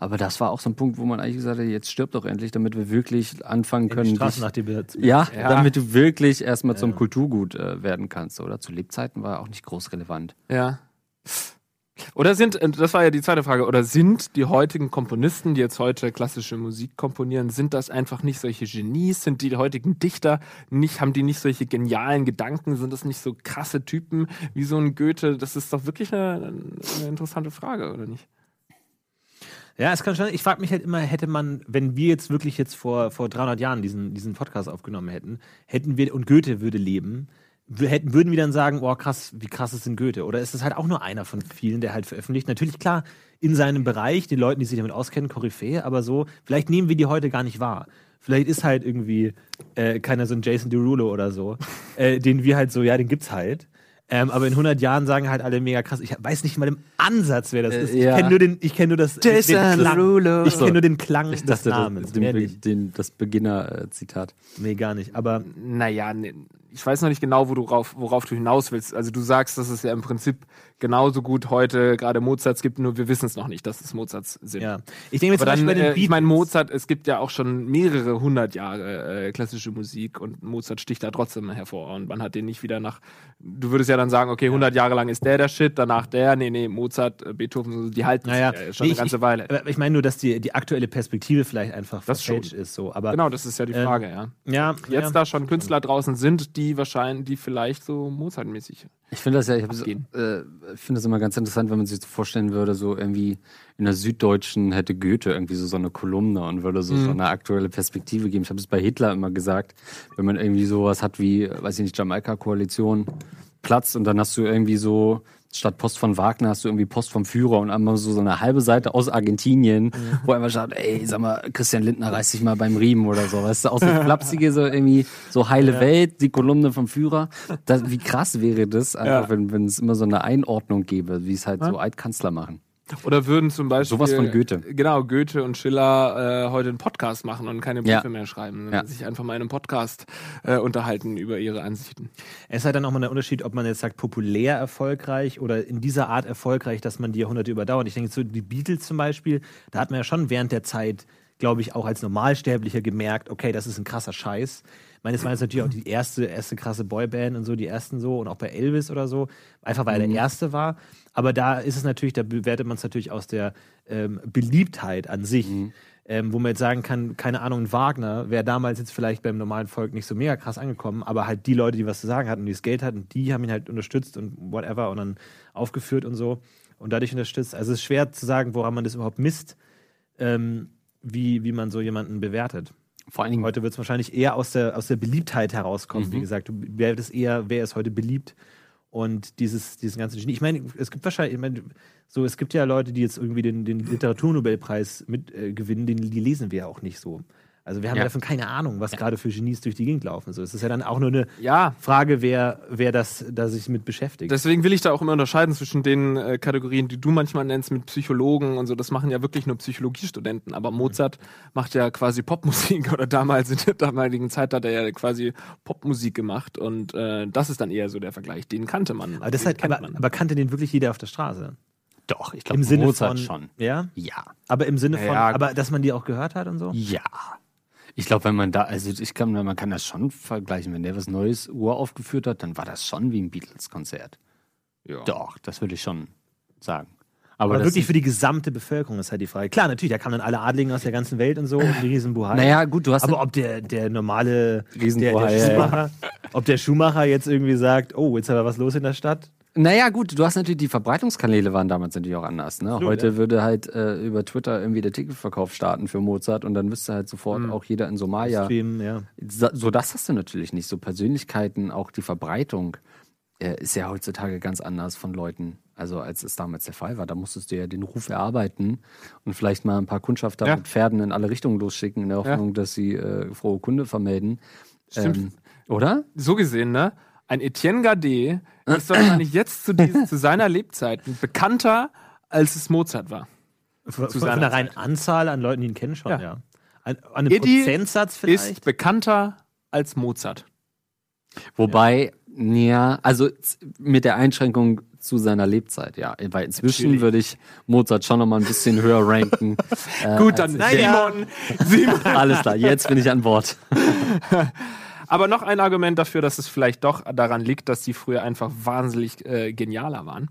Aber das war auch so ein Punkt, wo man eigentlich gesagt hat, jetzt stirb doch endlich, damit wir wirklich anfangen Die können. Straßen dich- nach zu- ja, Ja. damit du wirklich erstmal zum Kulturgut äh, werden kannst, oder? Zu Lebzeiten war er auch nicht groß relevant. Ja. Oder sind, äh, das war ja die zweite Frage, oder sind die heutigen Komponisten, die jetzt heute klassische Musik komponieren, sind das einfach nicht solche Genies? Sind die heutigen Dichter nicht, haben die nicht solche genialen Gedanken? Sind das nicht so krasse Typen wie so ein Goethe? Das ist doch wirklich eine, eine interessante Frage, oder nicht? Ja, es kann schon. Ich frage mich halt immer, hätte man, wenn wir jetzt wirklich jetzt vor, vor 300 Jahren diesen, diesen Podcast aufgenommen hätten, hätten wir, und Goethe würde leben, hätten, würden wir dann sagen, oh krass, wie krass ist denn Goethe? Oder ist das halt auch nur einer von vielen, der halt veröffentlicht? Natürlich, klar, in seinem Bereich, die Leuten, die sich damit auskennen, Koryphäe, aber so, vielleicht nehmen wir die heute gar nicht wahr. Vielleicht ist halt irgendwie äh, keiner so ein Jason Derulo oder so, äh, den wir halt so, ja, den gibt's halt. Ähm, aber in 100 Jahren sagen halt alle mega krass. Ich weiß nicht mal im Ansatz, wer das Äh, ist. ja. Ich kenne nur den, ich kenne nur das, Jason den Klang. Derulo. Ich kenne nur den Klang Ich des dachte, Namens. das, den, den, das Beginner-Zitat. Nee, gar nicht. Aber Naja, ne, ich weiß noch nicht genau, wo du rauf, worauf du hinaus willst. Also du sagst, dass es ja im Prinzip genauso gut heute gerade Mozarts gibt, nur wir wissen es noch nicht, dass es Mozarts sind. ja. Ich denke jetzt Aber dann, bei den äh, ich meine, Mozart, es gibt ja auch schon mehrere hundert Jahre äh, klassische Musik und Mozart sticht da trotzdem hervor. Und man hat den nicht wieder nach. Du würdest ja dann sagen, okay, 100 Jahre lang ist der der Shit, danach der. Nee, nee, Mozart, äh, Beethoven, die halten Naja, sich ja schon nee, eine ganze ich, Weile. Ich meine nur, dass die, die aktuelle Perspektive vielleicht einfach Das schon. ist. So. Aber genau, das ist ja die ähm, Frage, ja. ja, Jetzt ja. da schon Künstler draußen sind, die wahrscheinlich, die vielleicht so Mozart-mäßig. Ich finde das ja, ich, Abgehen. äh, finde das immer ganz interessant, wenn man sich so vorstellen würde, so irgendwie in der Süddeutschen hätte Goethe irgendwie so, so eine Kolumne und würde so, so eine aktuelle Perspektive geben. Ich habe es bei Hitler immer gesagt, wenn man irgendwie sowas hat wie, weiß ich nicht, Jamaika-Koalition platzt und dann hast du irgendwie so statt Post von Wagner hast du irgendwie Post vom Führer und einmal so, so eine halbe Seite aus Argentinien, wo einfach schaut, ey, sag mal, Christian Lindner reißt sich mal beim Riemen oder so, weißt du, aus dem Flapsige so irgendwie so heile Welt, die Kolumne vom Führer. Das, wie krass wäre das, einfach, Ja. wenn es immer so eine Einordnung gäbe, wie es halt so Altkanzler machen. Oder würden zum Beispiel. Sowas von Goethe. Genau, Goethe und Schiller äh, heute einen Podcast machen und keine Briefe Ja. mehr schreiben. sondern Ja. Sich einfach mal in einem Podcast äh, unterhalten über ihre Ansichten. Es ist halt dann auch mal der Unterschied, ob man jetzt sagt, populär erfolgreich oder in dieser Art erfolgreich, dass man die Jahrhunderte überdauert. Ich denke, so die Beatles zum Beispiel, da hat man ja schon während der Zeit, glaube ich, auch als Normalsterblicher gemerkt, okay, das ist ein krasser Scheiß. Ich meine, es war jetzt natürlich auch die erste, erste krasse Boyband und so, die ersten so und auch bei Elvis oder so, einfach weil er der Erste war. Aber da ist es natürlich, da bewertet man es natürlich aus der ähm, Beliebtheit an sich. Ähm, wo man jetzt sagen kann, keine Ahnung, Wagner wäre damals jetzt vielleicht beim normalen Volk nicht so mega krass angekommen, aber halt die Leute, die was zu sagen hatten, die das Geld hatten, die haben ihn halt unterstützt und whatever und dann aufgeführt und so und dadurch unterstützt. Also es ist schwer zu sagen, woran man das überhaupt misst, ähm, wie, wie man so jemanden bewertet. Vor allen Dingen, Heute wird es wahrscheinlich eher aus der, aus der Beliebtheit herauskommen. Wie gesagt, du bewertest eher, wer ist heute beliebt und dieses, dieses ganze Genie. Ich meine, es gibt wahrscheinlich, ich meine, so, es gibt ja Leute, die jetzt irgendwie den, den Literaturnobelpreis mit äh, gewinnen, den, die lesen wir ja auch nicht so. Also wir haben Ja. davon keine Ahnung, was gerade für Genies durch die Gegend laufen. So, es ist ja dann auch nur eine Ja, Frage, wer, wer das da sich mit beschäftigt. Deswegen will ich da auch immer unterscheiden zwischen den äh, Kategorien, die du manchmal nennst mit Psychologen und so. Das machen ja wirklich nur Psychologiestudenten. Aber Mozart macht ja quasi Popmusik oder damals in der damaligen Zeit hat er ja quasi Popmusik gemacht und äh, das ist dann eher so der Vergleich. Den kannte man. aber, das halt, aber, man. aber kannte den wirklich jeder auf der Straße? doch, ich glaube, Mozart von schon. Ja, Ja. aber im Sinne von, Ja, aber dass man die auch gehört hat und so? Ja. Ich glaube, wenn man da, also ich kann, man kann das schon vergleichen. Wenn der was Neues uraufgeführt hat, dann war das schon wie ein Beatles-Konzert. Ja. Doch, das würde ich schon sagen. Aber, das wirklich für die gesamte Bevölkerung ist halt die Frage. Klar, natürlich, da kamen dann alle Adligen aus der ganzen Welt und so und die Riesenbuhai. Naja, gut, du hast Aber ob der, der normale der, Riesenbuhai, der ja, ja. Schuhmacher, ob der Schuhmacher jetzt irgendwie sagt, oh, jetzt aber was los in der Stadt? Naja, gut, du hast natürlich, die Verbreitungskanäle waren damals natürlich auch anders. Ne? Absolut, Heute ja. würde halt äh, über Twitter irgendwie der Ticketverkauf starten für Mozart und dann wüsste halt sofort auch jeder in Somalia. Stream, ja. So, so das hast du natürlich nicht. So Persönlichkeiten, auch die Verbreitung äh, ist ja heutzutage ganz anders von Leuten, also als es damals der Fall war. Da musstest du ja den Ruf erarbeiten und vielleicht mal ein paar Kundschafter Ja. mit Pferden in alle Richtungen losschicken, in der Hoffnung, dass sie äh, frohe Kunde vermelden. Stimmt. Ähm, oder? So gesehen, ne? Ein Etienne Gardet ist wahrscheinlich jetzt zu, diesem, zu seiner Lebzeit bekannter, als es Mozart war. Von, von seiner der reinen Anzahl an Leuten, die ihn kennen, schon, Ja. ja. An, an einem Eddie Prozentsatz Ist vielleicht? bekannter als Mozart. Wobei, ja, also z- mit der Einschränkung zu seiner Lebzeit, ja. Weil inzwischen Natürlich. würde ich Mozart schon noch mal ein bisschen höher ranken. äh, Gut, dann Simon. Simon. Alles klar, jetzt bin ich an Bord. Aber noch ein Argument dafür, dass es vielleicht doch daran liegt, dass die früher einfach wahnsinnig äh, genialer waren.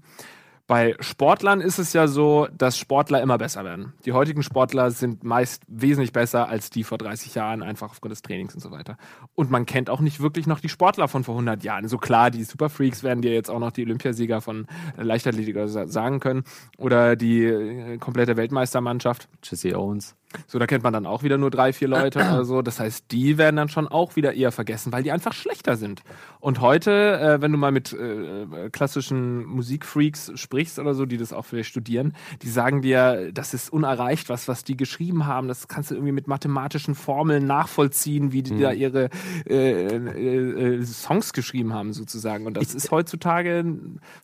Bei Sportlern ist es ja so, dass Sportler immer besser werden. Die heutigen Sportler sind meist wesentlich besser als die vor 30 Jahren, einfach aufgrund des Trainings und so weiter. Und man kennt auch nicht wirklich noch die Sportler von vor 100 Jahren. So klar, die Superfreaks werden dir jetzt auch noch die Olympiasieger von äh, Leichtathletik sagen können. Oder die äh, komplette Weltmeistermannschaft. Jesse Owens. So, da kennt man dann auch wieder nur drei, vier Leute oder so. Das heißt, die werden dann schon auch wieder eher vergessen, weil die einfach schlechter sind. Und heute, äh, wenn du mal mit äh, klassischen Musikfreaks sprichst oder so, die das auch vielleicht studieren, die sagen dir, das ist unerreicht, was, was die geschrieben haben. Das kannst du irgendwie mit mathematischen Formeln nachvollziehen, wie die da ihre äh, äh, äh, Songs geschrieben haben, sozusagen. Und das ist heutzutage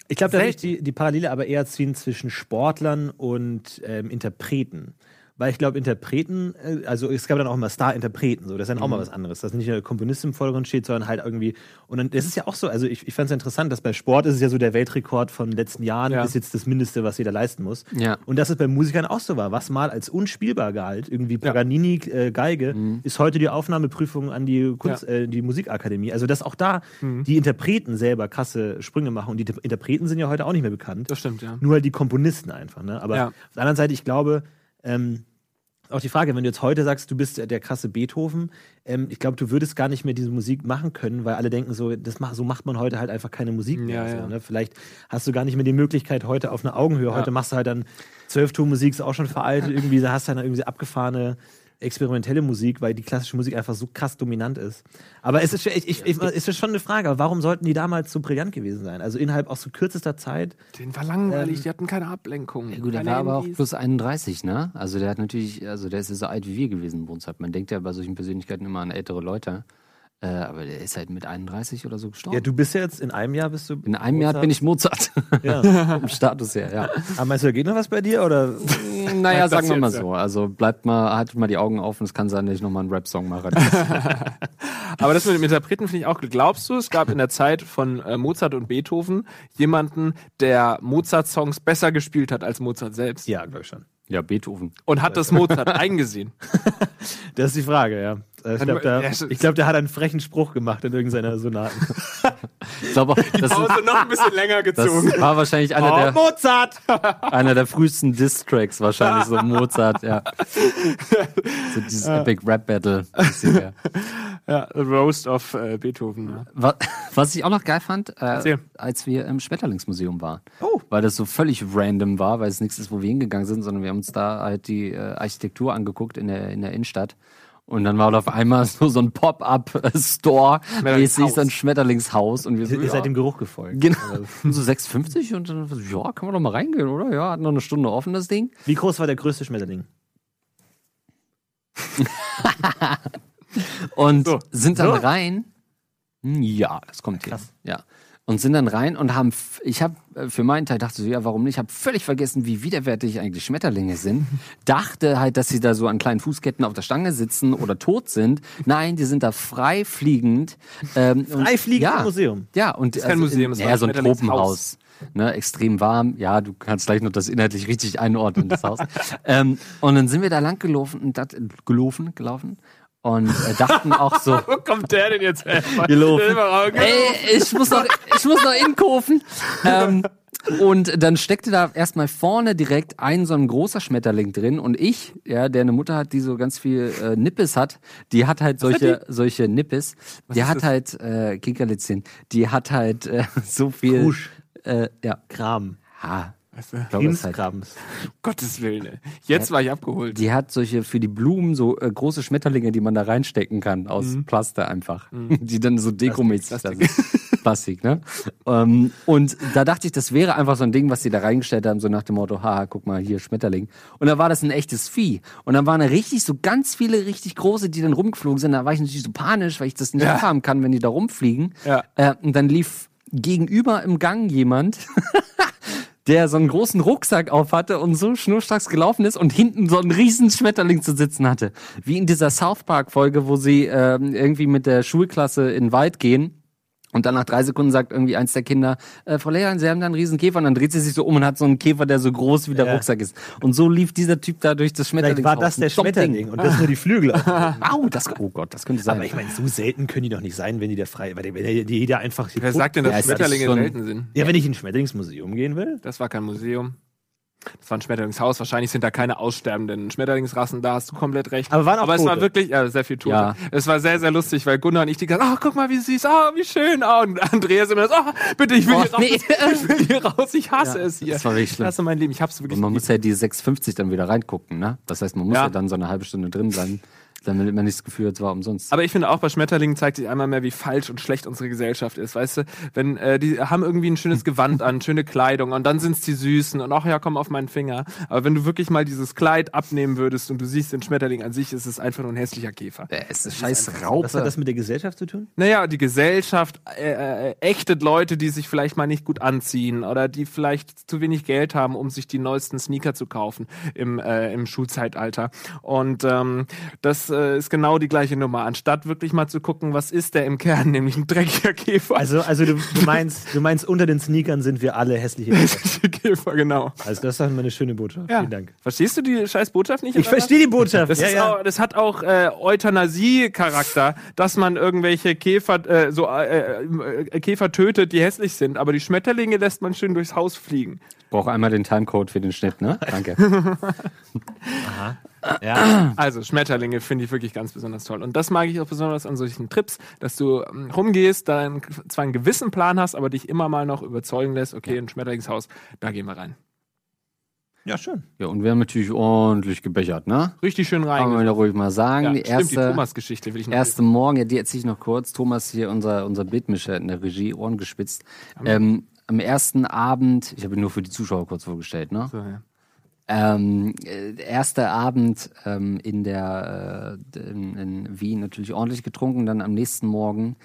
Ich glaube, da Selten. ist die, die Parallele aber eher ziehen zwischen Sportlern und ähm, Interpreten. Weil ich glaube, Interpreten, äh, also es gab dann auch immer Star-Interpreten, so, das ist dann auch mal was anderes, dass nicht nur der Komponist im Vordergrund steht, sondern halt irgendwie, und dann, das ist ja auch so, also ich, ich fand es interessant, dass bei Sport ist es ja so der Weltrekord von den letzten Jahren, Ja. ist jetzt das Mindeste, was jeder leisten muss. Ja. Und dass es bei Musikern auch so war, was mal als unspielbar galt, irgendwie Paganini, äh, Geige, ist heute die Aufnahmeprüfung an die, Kunst, Ja. äh, die Musikakademie. Also, dass auch da die Interpreten selber krasse Sprünge machen. Und die Inter- Interpreten sind ja heute auch nicht mehr bekannt. Das stimmt, ja. Nur halt die Komponisten einfach. Ne? Aber Ja. auf der anderen Seite, ich glaube, ähm, auch die Frage, wenn du jetzt heute sagst, du bist der, krasse Beethoven, ähm, ich glaube, du würdest gar nicht mehr diese Musik machen können, weil alle denken so, das mach, so macht man heute halt einfach keine Musik mehr. Ja, so, ja. ne? Vielleicht hast du gar nicht mehr die Möglichkeit heute auf einer Augenhöhe. Heute machst du halt dann Zwölftonmusik, ist auch schon veraltet, irgendwie, da hast du dann irgendwie abgefahrene experimentelle Musik, weil die klassische Musik einfach so krass dominant ist. Aber es ist, ich, ich, ich, es ist schon eine Frage, warum sollten die damals so brillant gewesen sein? Also innerhalb auch so kürzester Zeit. Den war langweilig, die hatten keine Ablenkung. Ja, gut, er keine war aber auch plus 31, ne? Also der hat natürlich, also der ist ja so alt wie wir gewesen, Mozart. Man denkt ja bei solchen Persönlichkeiten immer an ältere Leute. Äh, aber der ist halt mit 31 oder so gestorben. Ja, du bist ja jetzt, in einem Jahr bist du. In einem Jahr bin ich Mozart. Ja. Vom Status her, ja. Aber meinst du, da geht noch was bei dir? Oder? Naja, das sagen wir mal jetzt, so. Also bleibt mal, haltet mal die Augen auf und es kann sein, dass ich nochmal einen Rap-Song mache. Aber das mit dem Interpreten finde ich auch. Glaubst du, es gab in der Zeit von äh, Mozart und Beethoven jemanden, der Mozart-Songs besser gespielt hat als Mozart selbst? Ja, glaube ich schon. ja, Beethoven. Und hat das Mozart eingesehen? Das ist die Frage, ja. Also Ich glaube, Ja, der, glaub, der hat einen frechen Spruch gemacht in irgendeiner Sonaten. Ich glaube, auch, das, ist, Pause noch ein bisschen länger gezogen. das war wahrscheinlich einer Oh, der, Mozart! einer der frühesten Diss-Tracks, wahrscheinlich so Mozart, ja. So dieses Epic Rap-Battle. Ja, The Roast of äh, Beethoven. Ja. Was, was ich auch noch geil fand, äh, als wir im Schmetterlingsmuseum waren. Oh. Weil das so völlig random war, weil es nichts ist, wo wir hingegangen sind, sondern wir haben uns da halt die äh, Architektur angeguckt in der, in der Innenstadt. Und dann war auf einmal so, so ein Pop-up-Store, mäßig so ein Schmetterlingshaus. Und wir so, Ihr ja, seid dem Geruch gefolgt. genau, Und so 6,50 und dann, ja, kann man doch mal reingehen, oder? Ja, hat noch eine Stunde offen, das Ding. Wie groß war der größte Schmetterling? Und So. sind dann So? rein. Hm, Ja, das kommt hier. Ja. Und sind dann rein und haben, ich habe für meinen Teil dachte so, ja, warum nicht? Ich habe völlig vergessen, wie widerwärtig eigentlich Schmetterlinge sind. Dachte halt, dass sie da so an kleinen Fußketten auf der Stange sitzen oder tot sind. Nein, die sind da frei fliegend. Ähm, Frei fliegend ja, im Museum. Ja, und ist kein Museum, es war ja, ein so ein. Tropenhaus. Ne, extrem warm. Ja, du kannst gleich noch das inhaltlich richtig einordnen, das Haus. ähm, und dann sind wir da lang gelaufen und dat, gelaufen, gelaufen. Und äh, dachten auch so, Wo kommt der denn jetzt her? Gelaufen. Ey, ich muss noch, ich muss noch inkaufen. Ähm, und dann steckte da erstmal vorne direkt ein so ein großer Schmetterling drin und ich, ja, der eine Mutter hat, die so ganz viel äh, Nippes hat, die hat halt solche solche Nippes, die hat das? halt äh, Kickerlitzchen, die hat halt äh, so viel Krusch. äh, ja, Kram. ha, Du? ich glaube, es halt. Gottes Willen. Jetzt war ich abgeholt. Die hat solche für die Blumen so äh, große Schmetterlinge, die man da reinstecken kann, aus Plaster einfach. Die dann so dekomäßig da Plastik. sind. Plastik, ne? ähm, und da dachte ich, das wäre einfach so ein Ding, was die da reingestellt haben, so nach dem Motto, haha, guck mal, hier Schmetterling. Und dann war das ein echtes Vieh. Und dann waren da richtig, so ganz viele richtig große, die dann rumgeflogen sind. Da war ich natürlich so panisch, weil ich das nicht Ja. abhaben kann, wenn die da rumfliegen. Ja. Äh, und dann lief gegenüber im Gang jemand, der so einen großen Rucksack auf hatte und so schnurstracks gelaufen ist und hinten so einen riesen Schmetterling zu sitzen hatte. Wie in dieser South Park Folge, wo sie ähm, irgendwie mit der Schulklasse in den Wald gehen. Und dann nach drei Sekunden sagt irgendwie eins der Kinder, äh, Frau Lehrerin, Sie haben da einen riesen Käfer. Und dann dreht sie sich so um und hat so einen Käfer, der so groß wie der Ja. Rucksack ist. Und so lief dieser Typ da durch das Schmetterling. Vielleicht war das der Schmetterling und das nur die Flügel. Au, das, oh Gott, das könnte sein. Aber ich meine, so selten können die doch nicht sein, wenn die da frei, weil die- wenn die jeder einfach. Wer sagt denn, dass Ja, Schmetterlinge selten sind? Ja, wenn ich in ein Schmetterlingsmuseum gehen will. Das war kein Museum. Das war ein Schmetterlingshaus. Wahrscheinlich sind da keine aussterbenden Schmetterlingsrassen da. Hast du komplett recht. Aber waren auch Aber es war wirklich, ja, sehr viel Tote. Ja. Es war sehr, sehr lustig, weil Gunnar und ich die ganze, oh, guck mal, wie süß, ah, wie schön, ah, und Andreas immer so, oh, bitte, ich will Oh, hier raus, nee. ich will hier raus, ich hasse Ja, es hier. das war wirklich Ich schlimm. hasse mein Leben, ich hab's wirklich Und man lieb. muss ja die 6,50 dann wieder reingucken, ne? Das heißt, man muss ja, Ja. dann so eine halbe Stunde drin sein, damit man nicht das Gefühl hat, es war umsonst. Aber ich finde auch bei Schmetterlingen zeigt sich einmal mehr, wie falsch und schlecht unsere Gesellschaft ist. Weißt du, wenn äh, die haben irgendwie ein schönes Gewand an, schöne Kleidung und dann sind's die Süßen und ach ja, komm auf meinen Finger. Aber wenn du wirklich mal dieses Kleid abnehmen würdest und du siehst den Schmetterling an sich, ist es einfach nur ein hässlicher Käfer. Äh, es ist scheiß Was hat Raupe. das mit der Gesellschaft zu tun? Naja, die Gesellschaft äh, äh, ächtet Leute, die sich vielleicht mal nicht gut anziehen oder die vielleicht zu wenig Geld haben, um sich die neuesten Sneaker zu kaufen im, äh, im Schulzeitalter. Und ähm, das äh, ist genau die gleiche Nummer. Anstatt wirklich mal zu gucken, was ist der im Kern, nämlich ein dreckiger Käfer. Also, also du, du meinst, du meinst, unter den Sneakern sind wir alle hässliche Kinder. Käfer, genau. Also das ist mal eine schöne Botschaft. Ja. Vielen Dank. Verstehst du die scheiß Botschaft nicht? Ich verstehe die Botschaft. Das, ja, ist ja. Auch, das hat auch äh, Euthanasie-Charakter, dass man irgendwelche Käfer, äh, so, äh, äh, Käfer tötet, die hässlich sind, aber die Schmetterlinge lässt man schön durchs Haus fliegen. brauche einmal den Timecode für den Schnitt, ne? Danke. ja. Also Schmetterlinge finde ich wirklich ganz besonders toll. Und das mag ich auch besonders an solchen Trips, dass du ähm, rumgehst, dann zwar einen gewissen Plan hast, aber dich immer mal noch überzeugen lässt, okay, ein Schmetterlingshaus, da gehen wir rein. ja, schön. Ja, und wir haben natürlich ordentlich gebechert, ne? Richtig schön Kann rein. man ja ruhig mal sagen. Ja, die stimmt, die erste, Thomas-Geschichte will ich noch erste Morgen, ja, die erzähle ich noch kurz. Thomas hier, unser, unser Bildmischer in der Regie, Ohren gespitzt. Ähm, am ersten Abend, ich habe ihn nur für die Zuschauer kurz vorgestellt, ne? So, ja. Ähm, äh, erster Abend ähm, in der äh, in, in Wien natürlich ordentlich getrunken, dann am nächsten Morgen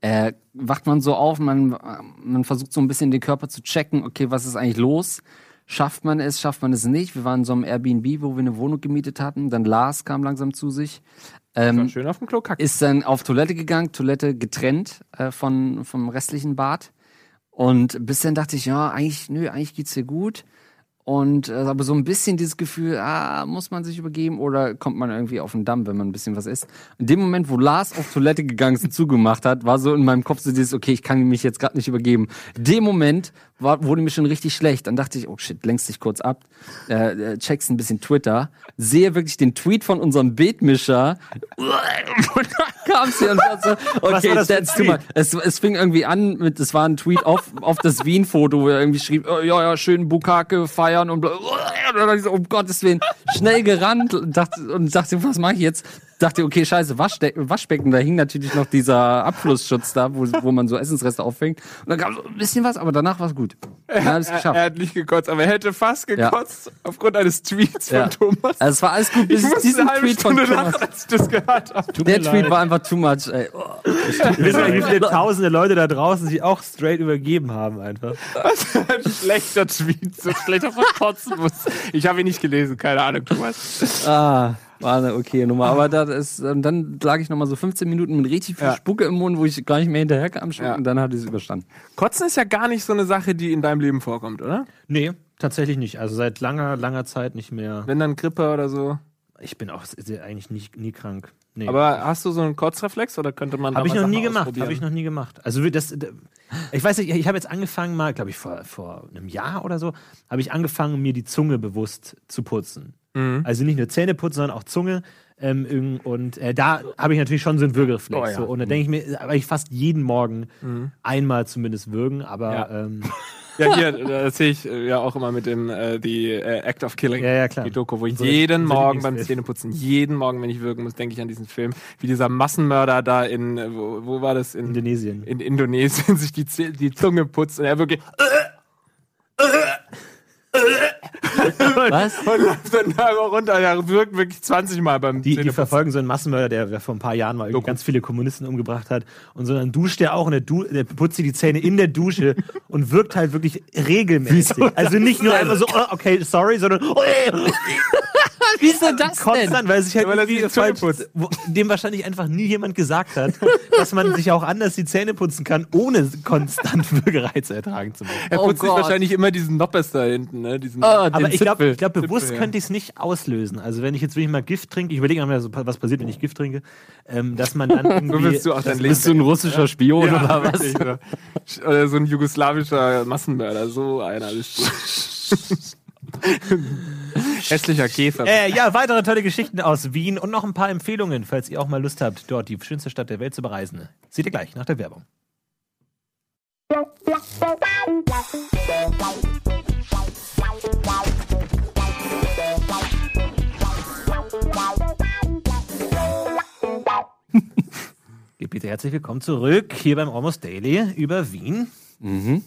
äh, wacht man so auf, man, man versucht so ein bisschen den Körper zu checken, okay, was ist eigentlich los? Schafft man es, schafft man es nicht? Wir waren in so einem Airbnb, wo wir eine Wohnung gemietet hatten. Dann Lars kam langsam zu sich. Ähm, schön auf dem Klo kacken. ist dann auf Toilette gegangen, Toilette getrennt äh, von, vom restlichen Bad. Und bis dann dachte ich, ja, eigentlich, nö, eigentlich geht's dir gut. Und äh, aber so ein bisschen dieses Gefühl, ah, muss man sich übergeben oder kommt man irgendwie auf den Damm, wenn man ein bisschen was isst. In dem Moment, wo Lars auf Toilette gegangen ist und zugemacht hat, war so in meinem Kopf so dieses, okay, ich kann mich jetzt gerade nicht übergeben. In dem Moment war, wurde mir schon richtig schlecht. Dann dachte ich, oh shit, lenkst dich kurz ab, äh, äh, checkst ein bisschen Twitter, sehe wirklich den Tweet von unserem Beetmischer kam sie und war so, okay, war that's too much. Es, es fing irgendwie an mit, es war ein Tweet auf, auf das Wien-Foto, wo er irgendwie schrieb, oh, ja, ja, schön Bukake feiern und bla. Und dann dachte ich so, um Gottes Willen, schnell gerannt und dachte, und dachte, was mache ich jetzt? Dachte, okay, scheiße, Waschde Waschbecken, da hing natürlich noch dieser Abflussschutz da, wo, wo man so Essensreste auffängt. Und dann gab es ein bisschen was, aber danach war es gut. Dann hat es Er, geschafft. er hat nicht gekotzt, aber er hätte fast gekotzt aufgrund eines Tweets Ja. von Thomas. Also es war alles gut, ich bis musste diesen eine halbe Tweet von Stunde Thomas. lachen, als ich das gehört habe. Der Tweet leid. war einfach too much, ey. Oh. Wir wissen ja, wie viele tausende Leute da draußen sich auch straight übergeben haben einfach. Was ein schlechter Tweet, so schlecht auf kotzen muss. Ich habe ihn nicht gelesen, keine Ahnung, Thomas. Ah, war eine okay Nummer. Aber da ist, und dann lag ich nochmal so 15 Minuten mit richtig viel Ja. Spucke im Mund, wo ich gar nicht mehr hinterherkam. Ja. Und dann hat es überstanden. Kotzen ist ja gar nicht so eine Sache, die in deinem Leben vorkommt, oder? Nee, tatsächlich nicht. Also seit langer, langer Zeit nicht mehr. Wenn dann Grippe oder so. Ich bin auch eigentlich nicht, nie krank. Nee. Aber hast du so einen Kotzreflex oder könnte man da Habe ich mal noch nie Sachen gemacht. ausprobieren? Habe ich noch nie gemacht. Also das, ich weiß nicht, ich habe jetzt angefangen mal, glaube ich vor, vor einem Jahr oder so, habe ich angefangen, mir die Zunge bewusst zu putzen. Mhm. Also nicht nur Zähne putzen, sondern auch Zunge. Ähm, und äh, da habe ich natürlich schon so einen Würgereflex. Oh ja. so. Und da denke ich mir, aber ich fast jeden Morgen einmal zumindest würgen. Aber Ja. ähm, Ja, hier, das sehe ich äh, ja auch immer mit dem äh, die äh, Act of Killing. Ja, ja, klar. Die Doku, wo ich So- jeden so Morgen beim. Zähneputzen, jeden Morgen, wenn ich wirken muss, denke ich an diesen Film. Wie dieser Massenmörder da in, äh, wo, wo war das? In, Indonesien. in Indonesien sich die, die Zunge putzt und er wirklich Was? und läuft dann da runter. Er wirkt wirklich 20 Mal beim Die, die verfolgen so einen Massenmörder, der, vor ein paar Jahren mal ganz viele Kommunisten umgebracht hat. Und so dann duscht der auch und der, du der putzt sich die Zähne in der Dusche und wirkt halt wirklich regelmäßig. Also nicht nur einfach so, oh, okay, sorry, sondern oh, Wieso das denn? konstant, weil sich halt Ja, weil er sich irgendwie falsch, dem wahrscheinlich einfach nie jemand gesagt hat, dass man sich auch anders die Zähne putzen kann, ohne konstant Würgereiz ertragen zu müssen. Er Oh putzt sich Gott. wahrscheinlich immer diesen Noppes da hinten, ne? Diesen, den Aber ich glaube, glaub, bewusst Zipfel, ja. könnte ich es nicht auslösen. Also wenn ich jetzt wirklich mal Gift trinke, ich überlege mir, so, was passiert, wenn ich Gift trinke, ähm, dass man dann irgendwie... du auch dein Leben. Bist du ein russischer Spion Ja, oder was? wirklich. Oder so ein jugoslawischer Massenmörder, so einer bist du. Hässlicher Käfer. Äh, ja, weitere tolle Geschichten aus Wien und noch ein paar Empfehlungen, falls ihr auch mal Lust habt, dort die schönste Stadt der Welt zu bereisen. Seht ihr gleich nach der Werbung. Bitte herzlich willkommen zurück hier beim Almost Daily über Wien. Mhm.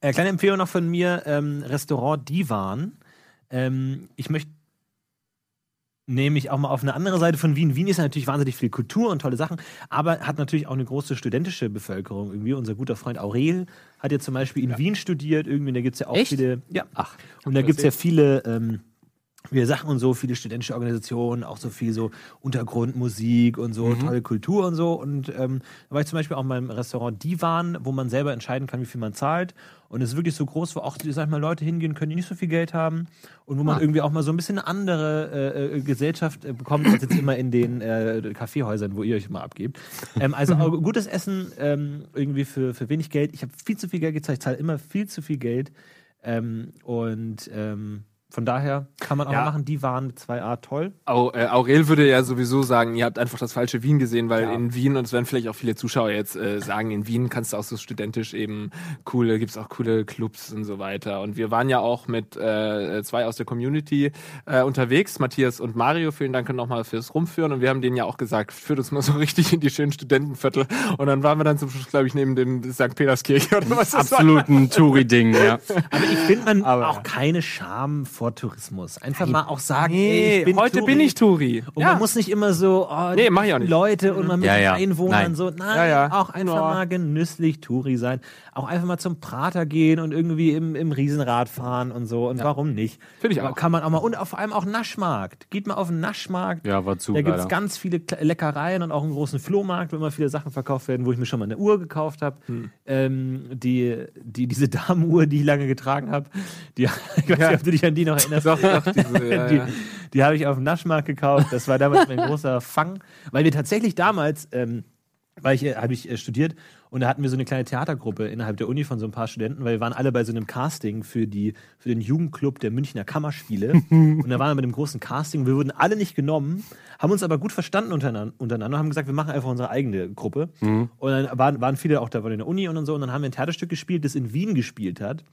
Äh, kleine Empfehlung noch von mir: ähm, Restaurant Divan. Ähm, ich möchte nämlich auch mal auf eine andere Seite von Wien. Wien ist ja natürlich wahnsinnig viel Kultur und tolle Sachen, aber hat natürlich auch eine große studentische Bevölkerung. Irgendwie unser guter Freund Aurel hat ja zum Beispiel in Wien studiert. Irgendwie, da gibt es ja auch Echt? viele. Ja, Ach, und da gibt es ja viele, ähm, viele Sachen und so, viele studentische Organisationen, auch so viel so Untergrundmusik und so, tolle Kultur und so. Und ähm, da war ich zum Beispiel auch mal im Restaurant Divan, wo man selber entscheiden kann, wie viel man zahlt. Und es ist wirklich so groß, wo auch, sag ich mal, Leute hingehen können, die nicht so viel Geld haben und wo man Ah. irgendwie auch mal so ein bisschen eine andere äh, äh, Gesellschaft äh, bekommt, als jetzt immer in den äh, Kaffeehäusern, wo ihr euch immer abgebt. Ähm, also gutes Essen ähm, irgendwie für, für wenig Geld. Ich habe viel zu viel Geld gezahlt, ich zahle immer viel zu viel Geld. Ähm, und ähm, von daher kann man auch Ja. mal machen, die waren mit 2a toll. Au, äh, Aurel würde ja sowieso sagen, ihr habt einfach das falsche Wien gesehen, weil Ja. in Wien, und es werden vielleicht auch viele Zuschauer jetzt äh, sagen, in Wien kannst du auch so studentisch eben coole, gibt's auch coole Clubs und so weiter. Und wir waren ja auch mit äh, zwei aus der Community äh, unterwegs, Matthias und Mario, vielen Dank nochmal fürs Rumführen. Und wir haben denen ja auch gesagt, führt uns mal so richtig in die schönen Studentenviertel. Und dann waren wir dann zum Schluss, glaube ich, neben dem St. Peterskirche oder was absolut ein Touri-Ding, ja. Aber ich finde man Aber- auch keine Scham vor Tourismus. Einfach mal auch sagen, ey, Nee, ich bin heute Touri. bin ich Touri. Und man muss nicht immer so, oh, Nee, die mach ich auch nicht. Leute und man mit Ja, den ja. Einwohnern Nein. so. Nein, Ja, ja. auch einfach Ja. mal genüsslich Touri sein. Auch einfach mal zum Prater gehen und irgendwie im, im Riesenrad fahren und so. Und warum nicht? Finde ich auch. Kann man auch mal. Und vor allem auch Naschmarkt. Geht mal auf den Naschmarkt. Ja, war zu Da gibt es ganz viele Leckereien und auch einen großen Flohmarkt, wo immer viele Sachen verkauft werden, wo ich mir schon mal eine Uhr gekauft habe. Hm. Ähm, die, die, diese Damenuhr, die ich lange getragen habe, die, ich weiß Ja. nicht, ob du dich an die noch erinnerst. Doch, doch, diese, ja, die die habe ich auf dem Naschmarkt gekauft. Das war damals mein großer Fang, weil wir tatsächlich damals, ähm, weil ich, äh, habe ich äh, studiert und da hatten wir so eine kleine Theatergruppe innerhalb der Uni von so ein paar Studenten, weil wir waren alle bei so einem Casting für die für den Jugendclub der Münchner Kammerspiele und da waren wir mit dem großen Casting. Wir wurden alle nicht genommen, haben uns aber gut verstanden untereinander, untereinander und haben gesagt, wir machen einfach unsere eigene Gruppe. Und dann waren, waren viele auch da in der Uni und so und dann haben wir ein Theaterstück gespielt, das in Wien gespielt hat.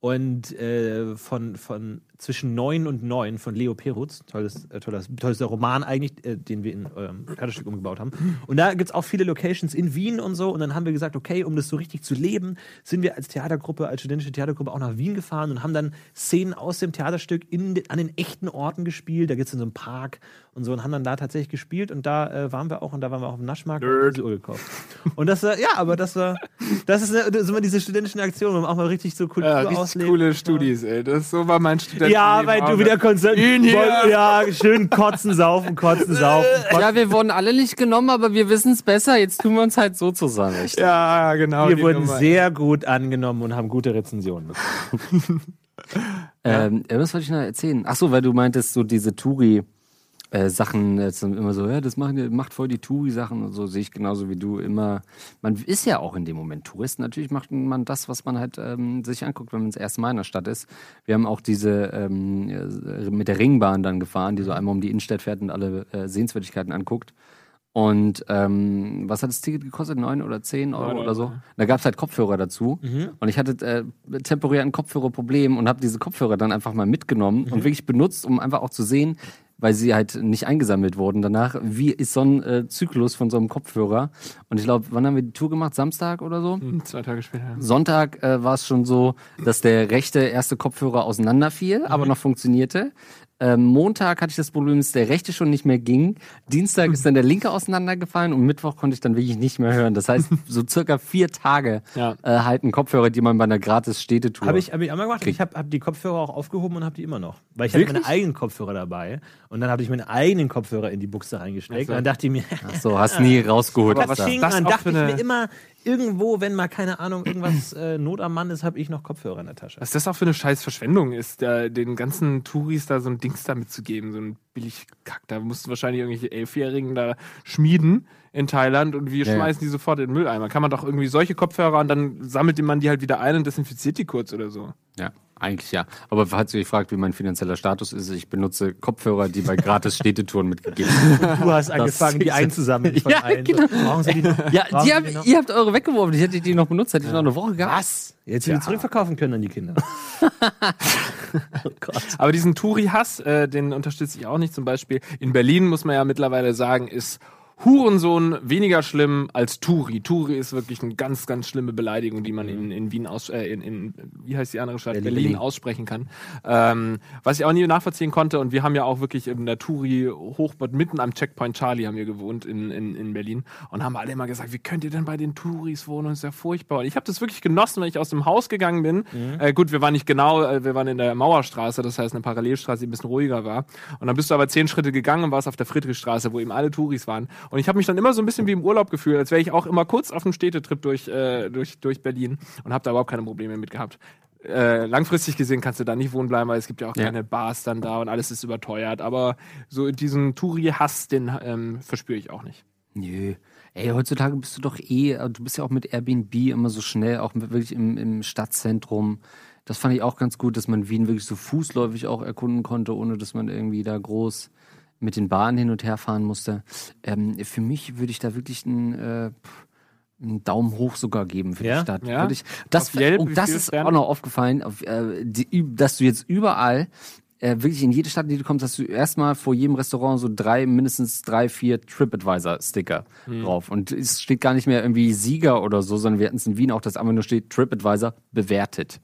Und äh, von, von zwischen neun und neun von Leo Perutz, tolles, äh, tolles, tolles Roman eigentlich, äh, den wir in eurem Theaterstück umgebaut haben. Und da gibt es auch viele Locations in Wien und so. Und dann haben wir gesagt, okay, um das so richtig zu leben, sind wir als Theatergruppe, als studentische Theatergruppe auch nach Wien gefahren und haben dann Szenen aus dem Theaterstück in, an den echten Orten gespielt. Da gibt es in so einem Park und so und haben dann da tatsächlich gespielt. Und da äh, waren wir auch und da waren wir auch auf dem Naschmarkt und diese Uhr gekauft. Und das war, ja, aber das war, das ist, eine, das ist immer diese studentischen Aktionen, wo man auch mal richtig so Kultur Ja, auslebt. coole Studis, ey. Das so war mein Student. Ja, weil du wieder Konzert. Ja, schön kotzen, saufen, kotzen, saufen. Kotzen. Ja, wir wurden alle nicht genommen, aber wir wissen es besser. Jetzt tun wir uns halt so zusammen. Echt. Ja, genau. Wir wurden Nummer. sehr gut angenommen und haben gute Rezensionen bekommen. Ähm, ja, was wollte ich noch erzählen? Ach so, weil du meintest, so diese Touri, äh, Sachen dann immer so, ja, das machen, macht voll die Touri-Sachen und so, sehe ich genauso wie du immer. Man ist ja auch in dem Moment Tourist. Natürlich macht man das, was man halt ähm, sich anguckt, wenn man das erste Mal in der Stadt ist. Wir haben auch diese ähm, äh, mit der Ringbahn dann gefahren, die so einmal um die Innenstadt fährt und alle äh, Sehenswürdigkeiten anguckt. Und ähm, was hat das Ticket gekostet? Neun oder zehn Euro Neun oder Euro, so? Da gab es halt Kopfhörer dazu. Und ich hatte äh, temporär ein Kopfhörerproblem und habe diese Kopfhörer dann einfach mal mitgenommen und wirklich benutzt, um einfach auch zu sehen, weil sie halt nicht eingesammelt wurden danach, wie ist so ein äh, Zyklus von so einem Kopfhörer. Und ich glaube, wann haben wir die Tour gemacht? Samstag oder so? Hm, Zwei Tage später. Sonntag äh, war es schon so, dass der rechte erste Kopfhörer auseinanderfiel, aber noch funktionierte. Ähm, Montag hatte ich das Problem, dass der rechte schon nicht mehr ging. Dienstag ist dann der linke auseinandergefallen und Mittwoch konnte ich dann wirklich nicht mehr hören. Das heißt, so circa vier Tage Ja. äh, halten Kopfhörer, die man bei einer gratis Städtetour. Habe ich, hab ich einmal gemacht. Ich habe hab die Kopfhörer auch aufgehoben und habe die immer noch. Weil ich hatte meine eigenen Kopfhörer dabei. Und dann habe ich meine eigenen Kopfhörer in die Buchse reingesteckt. Also- Und dann dachte ich mir, Ach so, hast nie rausgeholt. Aber was was da. Ding, das dann dachte ich mir immer, irgendwo, wenn mal, keine Ahnung, irgendwas äh, Not am Mann ist, habe ich noch Kopfhörer in der Tasche. Was das auch für eine scheiß Verschwendung ist, da, den ganzen Touris da so ein Dings da mitzugeben, so ein billig Kack. Da mussten wahrscheinlich irgendwelche Elfjährigen da schmieden in Thailand und wir Ja, ja. schmeißen die sofort in den Mülleimer. Kann man doch irgendwie solche Kopfhörer und dann sammelt man die halt wieder ein und desinfiziert die kurz oder so. Ja, eigentlich ja. Aber falls ihr euch fragt, wie mein finanzieller Status ist, ich benutze Kopfhörer, die bei gratis Städtetouren mitgegeben werden. Du hast angefangen, die einzusammeln. Von Ja, allen. genau. Brauchen Sie die noch? Ja, Brauchen die Sie hab, noch? ihr habt eure weggeworfen. Ich hätte die noch benutzt, hätte ich noch eine Woche gehabt. Was? Jetzt wieder zurückverkaufen können an die Kinder. oh Gott. Aber diesen Touri-Hass, äh, den unterstütze ich auch nicht. Zum Beispiel in Berlin, muss man ja mittlerweile sagen, ist Hurensohn weniger schlimm als Turi. Turi ist wirklich eine ganz, ganz schlimme Beleidigung, die man in, in Wien aus, äh, in, in, wie heißt die andere Stadt? Berlin. Berlin, aussprechen kann. Ähm, was ich auch nie nachvollziehen konnte, und wir haben ja auch wirklich in der Turi Hochbad mitten am Checkpoint Charlie haben wir gewohnt in, in, in Berlin und haben alle immer gesagt, wie könnt ihr denn bei den Touris wohnen? Das ist ja furchtbar. Und ich habe das wirklich genossen, wenn ich aus dem Haus gegangen bin. Äh, gut, wir waren nicht genau, äh, wir waren in der Mauerstraße, das heißt eine Parallelstraße, die ein bisschen ruhiger war. Und dann bist du aber zehn Schritte gegangen und warst auf der Friedrichstraße, wo eben alle Touris waren. Und ich habe mich dann immer so ein bisschen wie im Urlaub gefühlt, als wäre ich auch immer kurz auf einem Städtetrip durch, äh, durch, durch Berlin und habe da überhaupt keine Probleme mit gehabt. Äh, langfristig gesehen kannst du da nicht wohnen bleiben, weil es gibt ja auch Ja. keine Bars dann da und alles ist überteuert. Aber so diesen Touri-Hass, den ähm, verspüre ich auch nicht. Nö. Ey, heutzutage bist du doch eh, äh, du bist ja auch mit Airbnb immer so schnell, auch mit- wirklich im, im Stadtzentrum. Das fand ich auch ganz gut, dass man Wien wirklich so fußläufig auch erkunden konnte, ohne dass man irgendwie da groß mit den Bahnen hin und her fahren musste. Ähm, für mich würde ich da wirklich einen, äh, einen Daumen hoch sogar geben für Ja? die Stadt. Ja? Wirklich. Das, Yelp, wie das ist Sterne? auch noch aufgefallen, auf, äh, die, dass du jetzt überall äh, wirklich in jede Stadt, in die du kommst, hast du erstmal vor jedem Restaurant so drei, mindestens drei, vier TripAdvisor-Sticker Hm. drauf. Und es steht gar nicht mehr irgendwie Sieger oder so, sondern wir hatten es in Wien auch, dass einfach nur steht TripAdvisor bewertet.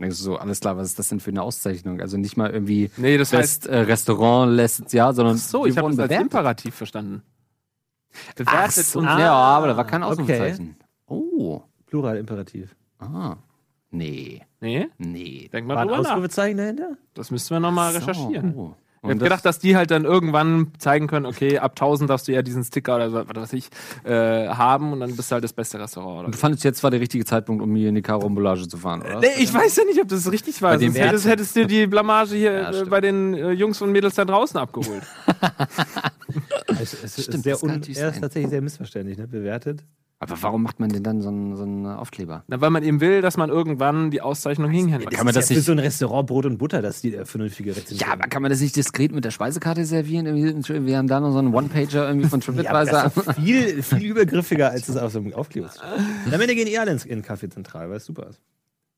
Denkst du so, alles klar, was ist das denn für eine Auszeichnung? Also nicht mal irgendwie Nee, das Best äh, Restaurant letztes Jahr, sondern So, wir ich habe das als. Imperativ verstanden. Ach Bewertet so, und ja, aber da war kein okay. Ausrufezeichen. Oh, Plural Imperativ. ah, nee, Nee, nee. denk mal War ein drüber nach. Ausrufezeichen dahinter? Das müssten wir nochmal So. recherchieren. Oh. Ich Und habe das- gedacht, dass die halt dann irgendwann zeigen können, okay, ab 1000 darfst du ja diesen Sticker oder so, was weiß ich, äh, haben und dann bist du halt das beste Restaurant. Oder Du fandest jetzt war der richtige Zeitpunkt, um hier in die Karambolage zu fahren, oder? Nee, ich weiß ja nicht, ob das richtig war. Sonst hättest, hättest du die Blamage hier Ja, äh, bei den äh, Jungs und Mädels da draußen abgeholt. Es, es Stimmt, ist, sehr un er ist tatsächlich sehr missverständlich, ne? Bewertet. Aber warum macht man denn dann so einen, so einen Aufkleber? Na, weil man eben will, dass man irgendwann die Auszeichnung hinhängt. Kann man das ist ja nicht- für so ein Restaurant Brot und Butter, dass die äh, vernünftige Rezension Ja, aber kann man das nicht diskret mit der Speisekarte servieren? Irgendwie, Wir haben da noch so einen One-Pager irgendwie von Ja, TripAdvisor. ist doch viel, viel übergriffiger, als es auf so einem Aufkleber. Und am Ende gehen eh alle ins, in Café Zentral, weil es super ist.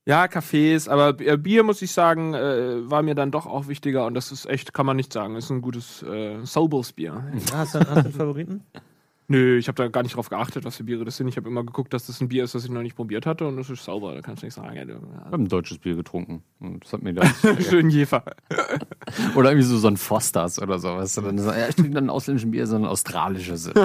Ja, Cafés, aber äh, Bier, muss ich sagen, äh, war mir dann doch auch wichtiger und das ist echt, kann man nicht sagen, ist ein gutes äh, Sobels Bier. Ja, hast, du, hast du einen Favoriten? Nö, ich habe da gar nicht drauf geachtet, was für Biere das sind. Ich habe immer geguckt, dass das ein Bier ist, das ich noch nicht probiert hatte und das ist sauber, da kannst du nichts sagen. Ja, Ich habe ein deutsches Bier getrunken. Und Das hat mir da Schön Jefer. oder irgendwie so, so ein Fosters oder so. Weißt du? Dann so, ja, ich trinke dann ein ausländisches Bier, sondern australisches.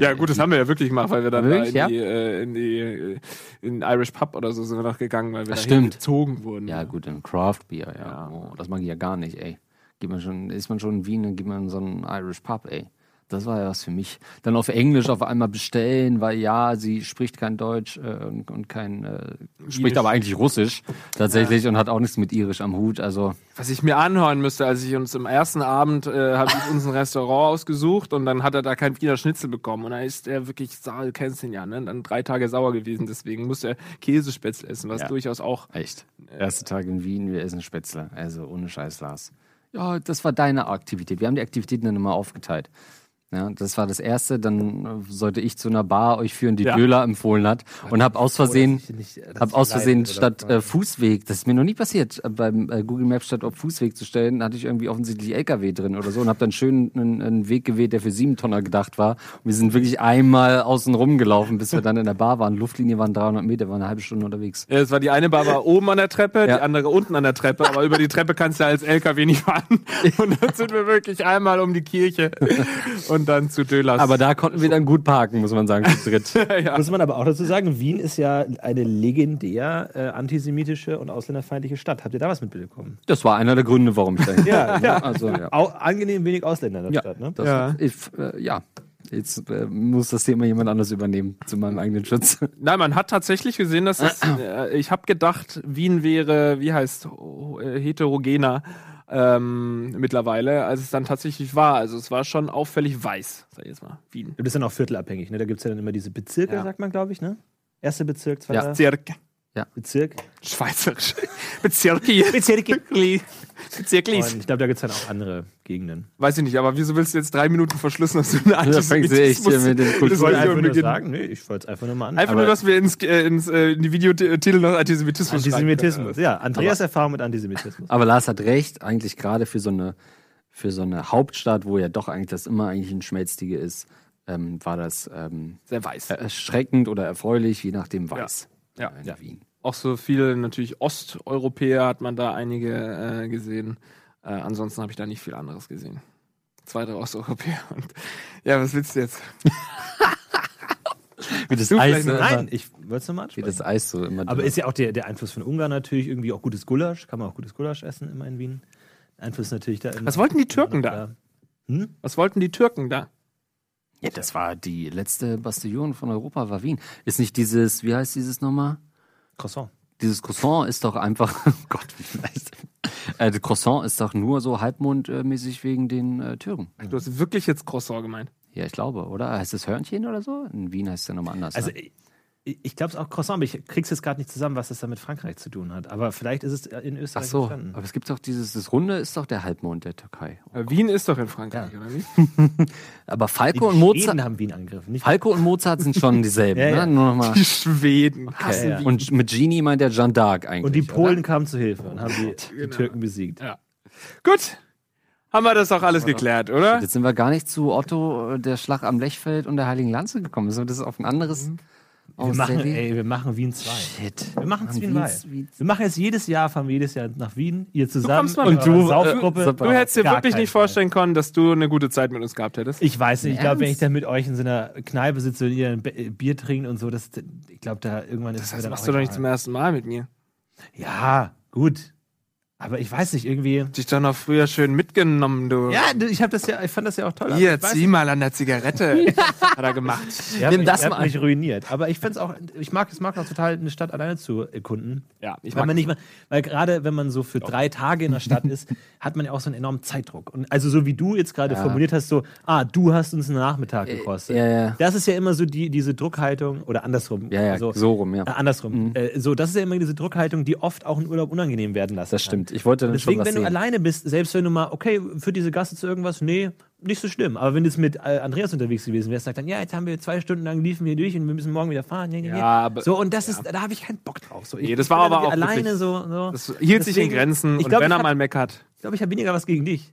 Ja, gut, das haben wir ja wirklich gemacht, weil wir dann Wirklich, da ja? in, die, äh, in die äh, in Irish Pub oder so sind wir noch gegangen, weil wir stimmt. gezogen wurden. Ja, gut, ein Craft Bier, ja. Ja. Oh, das mag ich ja gar nicht, ey. Geht man schon, ist man schon in Wien, dann geht man in so einen Irish Pub, ey. Das war ja was für mich. Dann auf Englisch auf einmal bestellen, weil ja, sie spricht kein Deutsch äh, und, und kein, äh, spricht aber eigentlich Russisch tatsächlich und hat auch nichts mit Irisch am Hut. Also Was ich mir anhören müsste, als ich uns im ersten Abend äh, habe ich uns ein Restaurant ausgesucht und dann hat er da kein Wiener Schnitzel bekommen und da ist er wirklich sauer, du kennst ihn ja, ne? Dann drei Tage sauer gewesen, deswegen musste er Käsespätzle essen, was Ja. durchaus auch echt. Erster Tag in Wien, wir essen Spätzle. Also ohne Scheiß, Lars. Ja, das war deine Aktivität. Wir haben die Aktivitäten dann immer aufgeteilt. Ja, das war das erste. Dann äh, sollte ich zu einer Bar euch führen, die Ja. Döler empfohlen hat und habe aus Versehen, dass ich nicht- dass hab ich aus Versehen statt äh, Fußweg, das ist mir noch nie passiert, äh, beim äh, Google Maps statt auf Fußweg zu stellen, hatte ich irgendwie offensichtlich LKW drin oder so und habe dann schön einen, einen Weg gewählt, der für sieben Tonner gedacht war. Und wir sind wirklich einmal außen rum gelaufen, bis wir dann in der Bar waren. Luftlinie waren 300 Meter, waren eine halbe Stunde unterwegs. Ja, es war die eine Bar war oben an der Treppe, Ja. die andere unten an der Treppe, aber über die Treppe kannst du als LKW nicht fahren. Und dann sind wir wirklich einmal um die Kirche und dann zu Dölers. Aber da konnten wir dann gut parken, muss man sagen, zu dritt. ja. Muss man aber auch dazu sagen, Wien ist ja eine legendär äh, antisemitische und ausländerfeindliche Stadt. Habt ihr da was mitbekommen? Das war einer der Gründe, warum ich da Ja, ja. Also, ja. Au angenehm wenig Ausländer in der Ja, Stadt, ne? das, Ja. Ich, äh, ja. Jetzt äh, muss das Thema jemand anders übernehmen, zu meinem eigenen Schutz. Nein, man hat tatsächlich gesehen, dass es, äh, ich habe gedacht, Wien wäre, wie heißt, oh, äh, heterogener ähm, mittlerweile, als es dann tatsächlich war. Also es war schon auffällig weiß, sag ich jetzt mal, Wien. Du bist dann auch viertelabhängig, ne? Da gibt es ja dann immer diese Bezirke, Ja. sagt man, glaube ich, ne? Erster Bezirk, zweiter Ja. Bezirk. Bezirk. Schweizerisch. Bezirki. Bezirke. Bezirklis. Und ich glaube, da gibt es dann auch andere Gegenden. Weiß ich nicht, aber wieso willst du jetzt drei Minuten verschlussen, dass du eine echt hier mit dem Kultur- Ich wollte einfach nur sagen, nee, ich wollte es einfach nur mal an. Einfach nur, dass wir ins, äh, ins, äh, in die Videotitel noch Antisemitismus schreiben Antisemitismus, ja. Andreas Erfahrung mit Antisemitismus. Aber Lars hat recht, eigentlich gerade für so eine für so eine Hauptstadt, wo ja doch eigentlich das immer eigentlich ein Schmelztiege ist, ähm, war das ähm. Sehr weiß. erschreckend oder erfreulich, je nachdem weiß. Ja. in Ja. Wien. Auch so viele natürlich Osteuropäer hat man da einige äh, gesehen. Äh, ansonsten habe ich da nicht viel anderes gesehen. Zwei, drei Osteuropäer. Und, ja, was willst du jetzt? Wie das Eis, vielleicht immer, Nein, ich wollte es nochmal wie das Eis so immer. Aber ist ja auch der, der Einfluss von Ungarn natürlich irgendwie auch gutes Gulasch. Kann man auch gutes Gulasch essen immer in Wien. Einfluss natürlich da. Was wollten die Türken da? Hm? Was wollten die Türken da? ja, das war die letzte Bastion von Europa, war Wien. Ist nicht dieses, wie heißt dieses nochmal? Croissant. Dieses Croissant ist doch einfach, oh Gott, wie leicht. Äh, das Croissant ist doch nur so halbmondmäßig wegen den äh, Türken. Du hast wirklich jetzt Croissant gemeint. Ja, ich glaube, oder? Heißt das Hörnchen oder so? In Wien heißt es ja nochmal anders. Also ne? Ich, glaube es auch Croissant, aber ich krieg's jetzt gerade nicht zusammen, was das da mit Frankreich zu tun hat. Aber vielleicht ist es in Ach Österreich so, entstanden. aber es gibt doch dieses, das Runde ist doch der Halbmond der Türkei. Äh, Wien ist doch in Frankreich, Ja. oder nicht? Aber Die Falco und Mozart, Schweden haben Wien angegriffen. Nicht Falco und Mozart sind schon dieselben, Ja, ja. ne? Nur nochmal. Die Schweden hassen ja. Wien. Und mit Genie meint der Jeanne d'Arc eigentlich. und die oder? Polen kamen zu Hilfe und haben die, die Genau. Türken besiegt. Ja. Gut. Haben wir das auch alles geklärt, oder? Jetzt sind wir gar nicht zu Otto, äh, der Schlag am Lechfeld und der Heiligen Lanze gekommen. Sind wir das auf ein anderes? Wir machen, ey, wir machen Wien 2. Shit. Wir machen es Wien Wiens- 2. Wiens- Wir machen jetzt jedes Jahr, fahren wir jedes Jahr nach Wien, ihr zusammen. kommst mal und du, Äh, Saufgruppe. Du hättest dir wirklich nicht vorstellen können, dass du eine gute Zeit mit uns gehabt hättest. Ich weiß nicht, ich glaube, wenn ich dann mit euch in so einer Kneipe sitze und ihr ein Be- Bier trinkt und so, das, ich glaube, da irgendwann ist es mir Das machst du doch nicht zum ersten Mal mit mir. Ja, gut. Aber ich weiß nicht, irgendwie. Dich doch noch früher schön mitgenommen, du. Ja, ich, hab das ja, ich fand das ja auch toll. Hier, zieh mal an der Zigarette. Hat er gemacht. Habt Nimm mich, das mal. mich ruiniert. Aber ich finde es auch, ich mag es mag auch total, eine Stadt alleine zu erkunden. Ja, ich mag man nicht mal, weil gerade wenn man so für drei Tage in der Stadt ist, hat man ja auch so einen enormen Zeitdruck. Und also so wie du jetzt gerade Ja. formuliert hast, so, ah, du hast uns einen Nachmittag gekostet. ja, ja. Das ist ja immer so die, diese Druckhaltung, oder andersrum. Ja, ja, also, so rum, ja. Äh, andersrum. Äh, so, das ist ja immer diese Druckhaltung, die oft auch einen Urlaub unangenehm werden lassen. Das stimmt. Ich wollte dann Deswegen, schon was wenn du sehen. alleine bist, selbst wenn du mal, okay, für diese Gasse zu irgendwas, nee, nicht so schlimm. Aber wenn du jetzt mit äh, Andreas unterwegs gewesen wärst, sagt dann, ja, jetzt haben wir zwei Stunden lang liefen wir durch und wir müssen morgen wieder fahren. Ja, ja, Ja, ja. aber- so, und das ist, da habe ich keinen Bock drauf. So, ich, Nee, das war aber auch alleine so. so. Das hielt sich in Deswegen- Grenzen ich und glaub, wenn er hab- mal meckert. Ich glaube, ich habe weniger was gegen dich.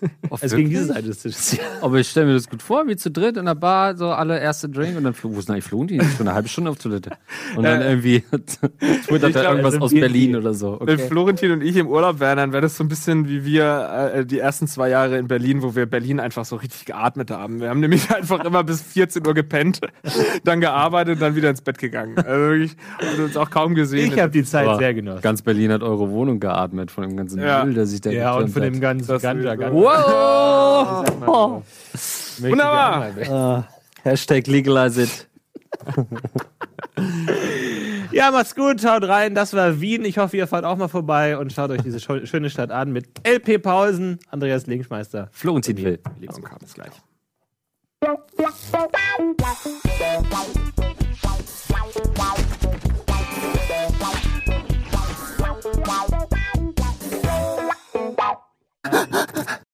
Auf Also gegen wirklich? diese Seite des Tisches. Aber ich stelle mir das gut vor, wie zu dritt in der Bar, so alle erste Drink und dann wo ist denn eigentlich Florentin? Schon eine halbe Stunde auf Toilette. Und dann irgendwie twittert er glaub, irgendwas also aus Berlin oder so. Wenn Okay. Florentin und ich im Urlaub wären, dann wäre das so ein bisschen wie wir äh, die ersten zwei Jahre in Berlin, wo wir Berlin einfach so richtig geatmet haben. Wir haben nämlich einfach immer bis 14 Uhr gepennt, dann gearbeitet und dann wieder ins Bett gegangen. Also wirklich, haben uns auch kaum gesehen. Ich habe die Zeit Aber sehr genossen. Ganz Berlin hat eure Wohnung geatmet von dem ganzen Ja. Müll, der sich da ja, und von dem hat. ganzen Das Ganja. Wow! Oh. Wunderbar! Uh, Hashtag legalize it. ja, macht's gut, schaut rein. Das war Wien. Ich hoffe, ihr fahrt auch mal vorbei und schaut euch diese schöne Stadt an mit LP Pausen, Andreas Linkschmeister, Flo und Zidwill. Und kam es gleich.